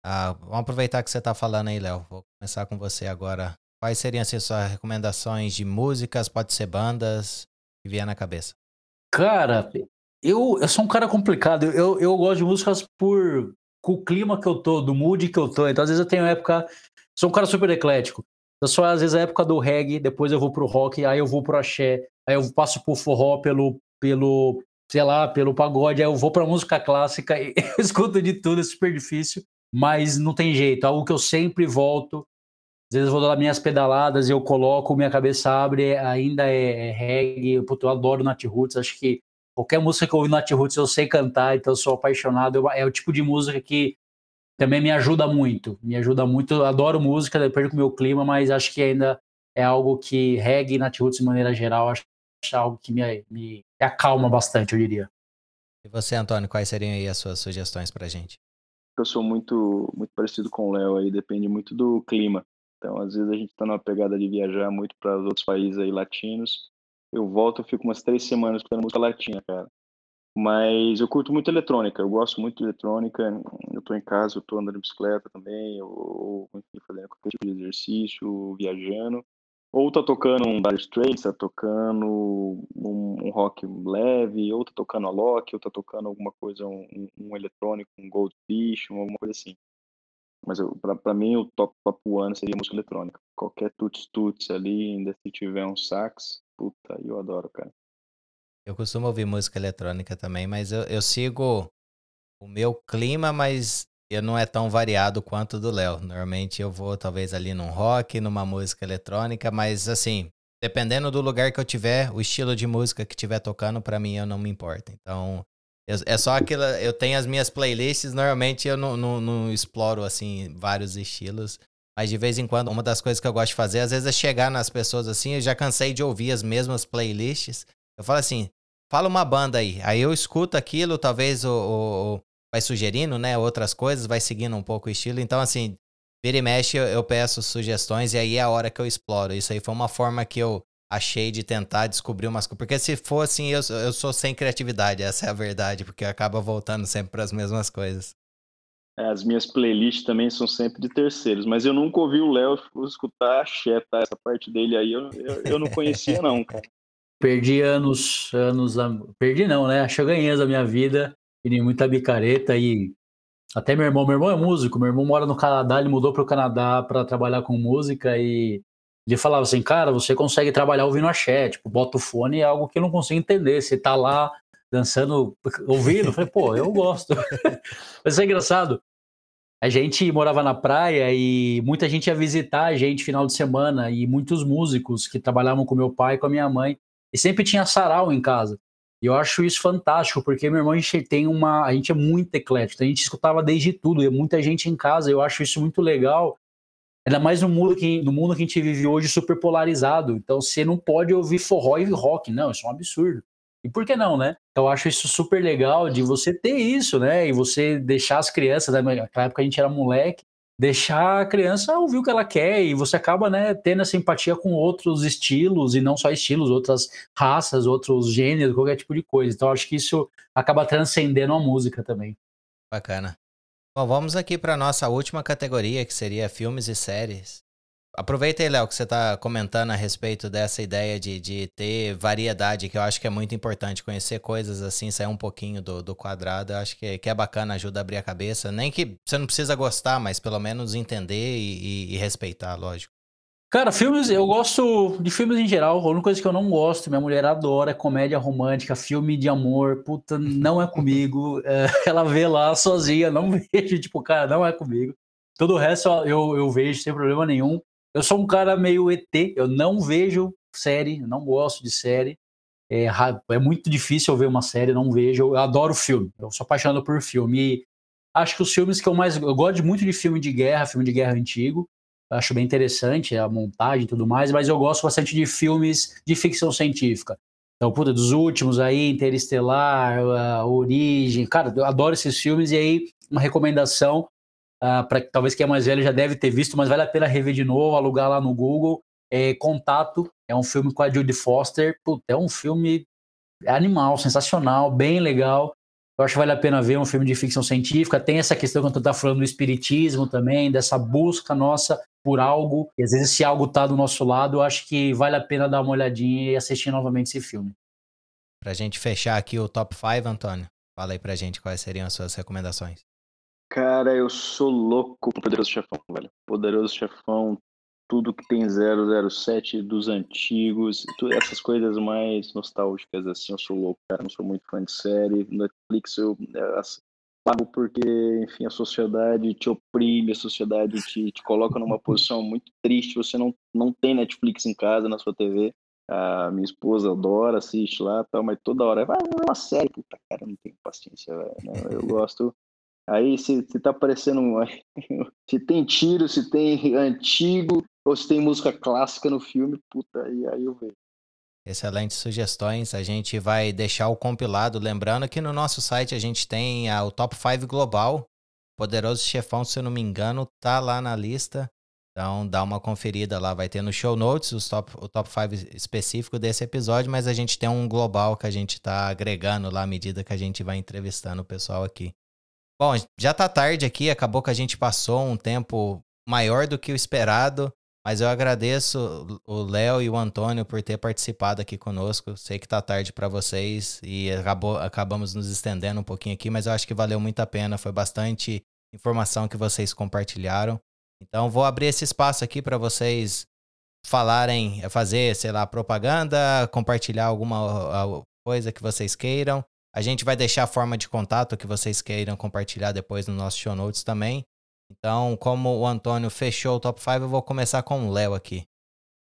Ah, vamos aproveitar que você está falando aí, Léo. Vou começar com você agora. Quais seriam assim, suas recomendações de músicas? Pode ser bandas que vier na cabeça. Cara, eu, eu sou um cara complicado. Eu, eu gosto de músicas por com o clima que eu tô, do mood que eu tô. Então, às vezes eu tenho época. Sou um cara super eclético. Eu sou, às vezes, a época do reggae, depois eu vou pro rock, aí eu vou pro axé, aí eu passo pro forró, pelo, pelo sei lá, pelo pagode, aí eu vou pra música clássica, (laughs) eu escuto de tudo, é super difícil, mas não tem jeito, algo que eu sempre volto, às vezes eu vou dar minhas pedaladas e eu coloco, minha cabeça abre, ainda é, é reggae, eu, eu adoro Nat Roots, acho que qualquer música que eu ouvi Nat Roots eu sei cantar, então eu sou apaixonado, eu, é o tipo de música que também me ajuda muito. Me ajuda muito. Adoro música, depende do meu clima, mas acho que ainda é algo que reggae na Roots, de maneira geral, acho, acho algo que me, me acalma bastante, eu diria. E você, Antônio, quais seriam aí as suas sugestões pra gente? Eu sou muito, muito parecido com o Léo aí, depende muito do clima. Então, às vezes a gente tá numa pegada de viajar muito para os outros países aí latinos. Eu volto, eu fico umas três semanas escutando música latina, cara. Mas eu curto muito eletrônica, eu gosto muito de eletrônica. Eu estou em casa, eu estou andando de bicicleta também, ou enfim, fazendo qualquer tipo de exercício, viajando. Ou tá tocando um Dire Straits, tá tocando um, um, rock leve, ou tá tocando a Loki, ou tá tocando alguma coisa, um, um eletrônico, um Goldfish, alguma coisa assim. Mas para mim o top, top one seria música eletrônica. Qualquer tuts-tuts ali, ainda se tiver um sax, puta, eu adoro, cara. Eu costumo ouvir música eletrônica também, mas eu, eu sigo o meu clima, mas eu não é tão variado quanto o do Léo. Normalmente eu vou talvez ali num rock, numa música eletrônica, mas assim, dependendo do lugar que eu tiver, o estilo de música que estiver tocando, para mim eu não me importa. Então, eu, é só aquilo. Eu tenho as minhas playlists, normalmente eu não, não, não, exploro assim vários estilos. Mas de vez em quando, uma das coisas que eu gosto de fazer, às vezes, é chegar nas pessoas assim. Eu já cansei de ouvir as mesmas playlists. Eu falo assim: fala uma banda aí. Aí eu escuto aquilo, talvez o, o, vai sugerindo, né, outras coisas, vai seguindo um pouco o estilo. Então, assim, vira e mexe, eu, eu, peço sugestões e aí é a hora que eu exploro. Isso aí foi uma forma que eu achei de tentar descobrir umas coisas. Porque se for assim, eu, eu sou sem criatividade, essa é a verdade, porque acaba voltando sempre para as mesmas coisas. É, as minhas playlists também são sempre de terceiros, mas eu nunca ouvi o Léo escutar a tá? Essa parte dele aí eu, eu, eu não conhecia, não, cara. (laughs) Perdi anos, anos, perdi não, né? Eu ganhei da minha vida, fiz muita bicareta e até meu irmão, meu irmão é músico, meu irmão mora no Canadá, ele mudou para o Canadá para trabalhar com música e ele falava assim, cara, você consegue trabalhar ouvindo axé, tipo, bota o fone é algo que eu não consigo entender, você tá lá dançando, ouvindo, falei, pô, eu gosto. (laughs) Mas é engraçado, a gente morava na praia e muita gente ia visitar a gente final de semana e muitos músicos que trabalhavam com meu pai e com a minha mãe e sempre tinha sarau em casa. E eu acho isso fantástico, porque meu irmão, a gente tem uma. A gente é muito eclético, a gente escutava desde tudo, e muita gente em casa, eu acho isso muito legal. Ainda mais no mundo que, no mundo que a gente vive hoje super polarizado. Então você não pode ouvir forró e rock, não, isso é um absurdo. E por que não, né? Então, eu acho isso super legal de você ter isso, né? E você deixar as crianças, né? naquela época a gente era moleque, deixar a criança ouvir o que ela quer e você acaba, né, tendo essa empatia com outros estilos e não só estilos, outras raças, outros gêneros, qualquer tipo de coisa. Então acho que isso acaba transcendendo a música também. Bacana. Bom, vamos aqui para nossa última categoria, que seria filmes e séries. Aproveita aí, Léo, que você está comentando a respeito dessa ideia de, de ter variedade, que eu acho que é muito importante. Conhecer coisas assim, sair um pouquinho do, do quadrado, eu acho que, que é bacana, ajuda a abrir a cabeça. Nem que você não precisa gostar, mas pelo menos entender e, e, e respeitar, lógico. Cara, filmes, eu gosto de filmes em geral. A única coisa que eu não gosto, minha mulher adora é comédia romântica, filme de amor. Puta, não é comigo. (laughs) É, ela vê lá sozinha, não (laughs) vejo, tipo, cara, não é comigo. Todo o resto eu, eu vejo sem problema nenhum. Eu sou um cara meio ET, eu não vejo série, não gosto de série. É, é muito difícil eu ver uma série, não vejo. Eu adoro filme, eu sou apaixonado por filme. E acho que os filmes que eu mais. Eu gosto muito de filme de guerra, filme de guerra antigo. acho bem interessante a montagem e tudo mais, mas eu gosto bastante de filmes de ficção científica. Então, puta, dos últimos aí, Interestelar, Origem. Cara, eu adoro esses filmes e aí uma recomendação uh, ah, para talvez quem é mais velho já deve ter visto, mas vale a pena rever de novo, alugar lá no Google. É, Contato é um filme com a Judy Foster. Puta, é um filme animal, sensacional, bem legal. Eu acho que vale a pena ver um filme de ficção científica. Tem essa questão que eu estou falando do espiritismo também, dessa busca nossa por algo. E às vezes esse algo está do nosso lado. Eu acho que vale a pena dar uma olhadinha e assistir novamente esse filme. Pra gente fechar aqui o top 5, Antônio, fala aí pra gente quais seriam as suas recomendações. Cara, eu sou louco pro Poderoso Chefão, velho. Poderoso Chefão, tudo que tem 007 dos antigos, essas coisas mais nostálgicas, assim, eu sou louco, cara. Não sou muito fã de série. Netflix eu é, pago porque, enfim, a sociedade te oprime, a sociedade te, te coloca numa posição muito triste. Você não, não tem Netflix em casa, na sua TV. A minha esposa adora, assiste lá tal, mas toda hora vai ver uma série. Puta, cara, não tenho paciência, velho. Né? Eu gosto Aí se, se tá aparecendo (laughs) se tem tiro, se tem antigo, ou se tem música clássica no filme, puta, aí, aí eu vejo. Excelentes sugestões. A gente vai deixar o compilado. Lembrando que no nosso site a gente tem a, o Top 5 Global. Poderoso Chefão, se eu não me engano, tá lá na lista. Então dá uma conferida lá. Vai ter no show notes os top, o top 5 específico desse episódio, mas a gente tem um global que a gente tá agregando lá à medida que a gente vai entrevistando o pessoal aqui. Bom, já tá tarde aqui, acabou que a gente passou um tempo maior do que o esperado, mas eu agradeço o Léo e o Antônio por ter participado aqui conosco. Sei que tá tarde para vocês e acabou, acabamos nos estendendo um pouquinho aqui, mas eu acho que valeu muito a pena, foi bastante informação que vocês compartilharam. Então vou abrir esse espaço aqui para vocês falarem, fazer, sei lá, propaganda, compartilhar alguma coisa que vocês queiram. A gente vai deixar a forma de contato que vocês queiram compartilhar depois no nosso show notes também. Então, como o Antônio fechou o top 5, eu vou começar com o Léo aqui.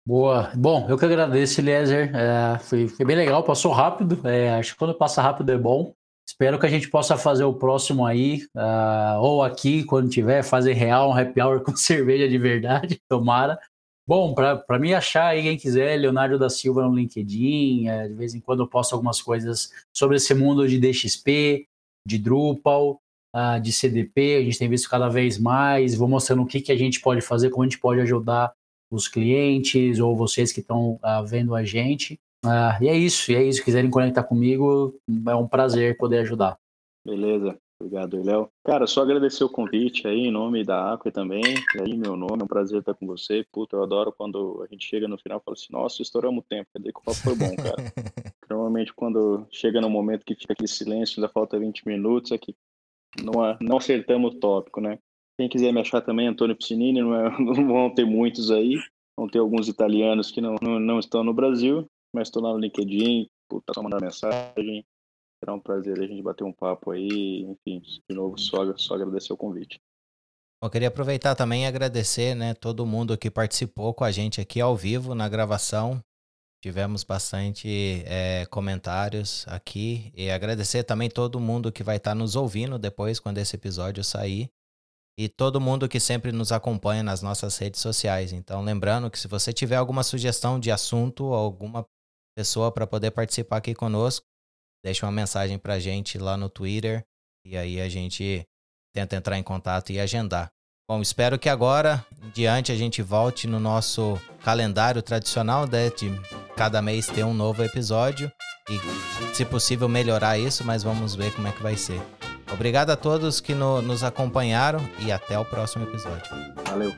Boa. Bom, eu que agradeço, Eliezer. É, foi, foi, bem legal, passou rápido. É, acho que quando passa rápido é bom. Espero que a gente possa fazer o próximo aí, uh, ou aqui, quando tiver, fazer real, um happy hour (laughs) com cerveja de verdade, tomara. Bom, para me achar aí, quem quiser, Leonardo da Silva no LinkedIn, é, de vez em quando eu posto algumas coisas sobre esse mundo de DXP, de Drupal, uh, de CDP, a gente tem visto cada vez mais, vou mostrando o que, que a gente pode fazer, como a gente pode ajudar os clientes ou vocês que estão uh, vendo a gente. Uh, e é isso, e é isso, se quiserem conectar comigo, é um prazer poder ajudar. Beleza. Obrigado, Léo. Cara, só agradecer o convite aí, em nome da Aqua também. E aí, meu nome, é um prazer estar com você. Puta, eu adoro quando a gente chega no final e fala assim, nossa, estouramos o tempo, quer dizer que o papo foi bom, cara. (laughs) Normalmente, quando chega no momento que fica aquele silêncio, ainda falta 20 minutos, é que não, não acertamos o tópico, né? Quem quiser me achar também, Antônio Piscinini, não, é, (laughs) não vão ter muitos aí. Vão ter alguns italianos que não, não, não estão no Brasil, mas estou lá no LinkedIn, puta, só mandar mensagem, Será um prazer a gente bater um papo aí. Enfim, de novo, só, só agradecer o convite. Eu queria aproveitar também e agradecer, né, todo mundo que participou com a gente aqui ao vivo na gravação. Tivemos bastante é, comentários aqui e agradecer também todo mundo que vai estar nos ouvindo depois quando esse episódio sair e todo mundo que sempre nos acompanha nas nossas redes sociais. Então, lembrando que se você tiver alguma sugestão de assunto alguma pessoa para poder participar aqui conosco, deixa uma mensagem pra gente lá no Twitter e aí a gente tenta entrar em contato e agendar. Bom, espero que agora em diante a gente volte no nosso calendário tradicional né, de cada mês ter um novo episódio e, se possível, melhorar isso, mas vamos ver como é que vai ser. Obrigado a todos que no, nos acompanharam e até o próximo episódio. Valeu.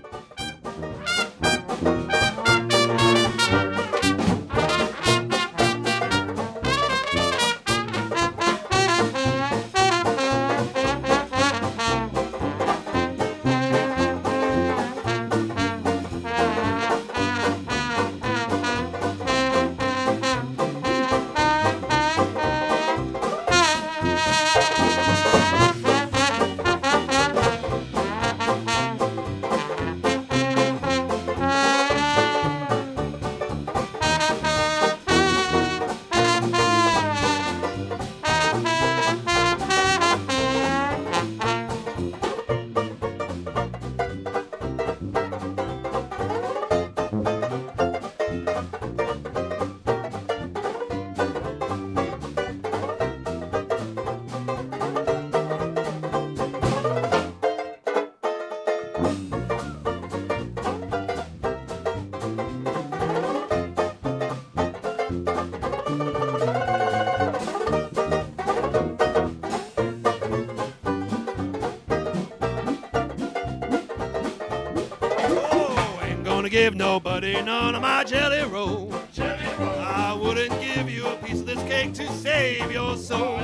Give nobody none of my jelly roll. I wouldn't give you a piece of this cake to save your soul.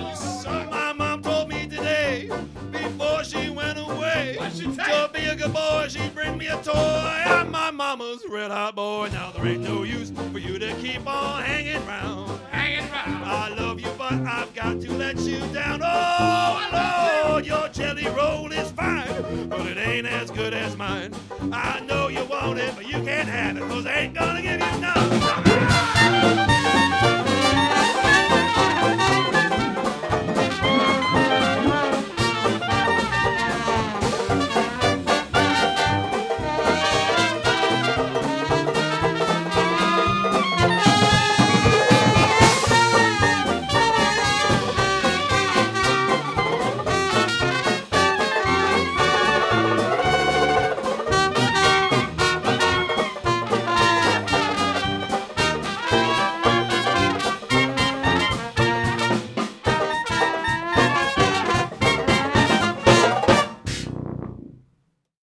My mom told me today, before she went away, to be a good boy, she'd bring me a toy. I'm my mama's red hot boy. Now there ain't no use for you to keep on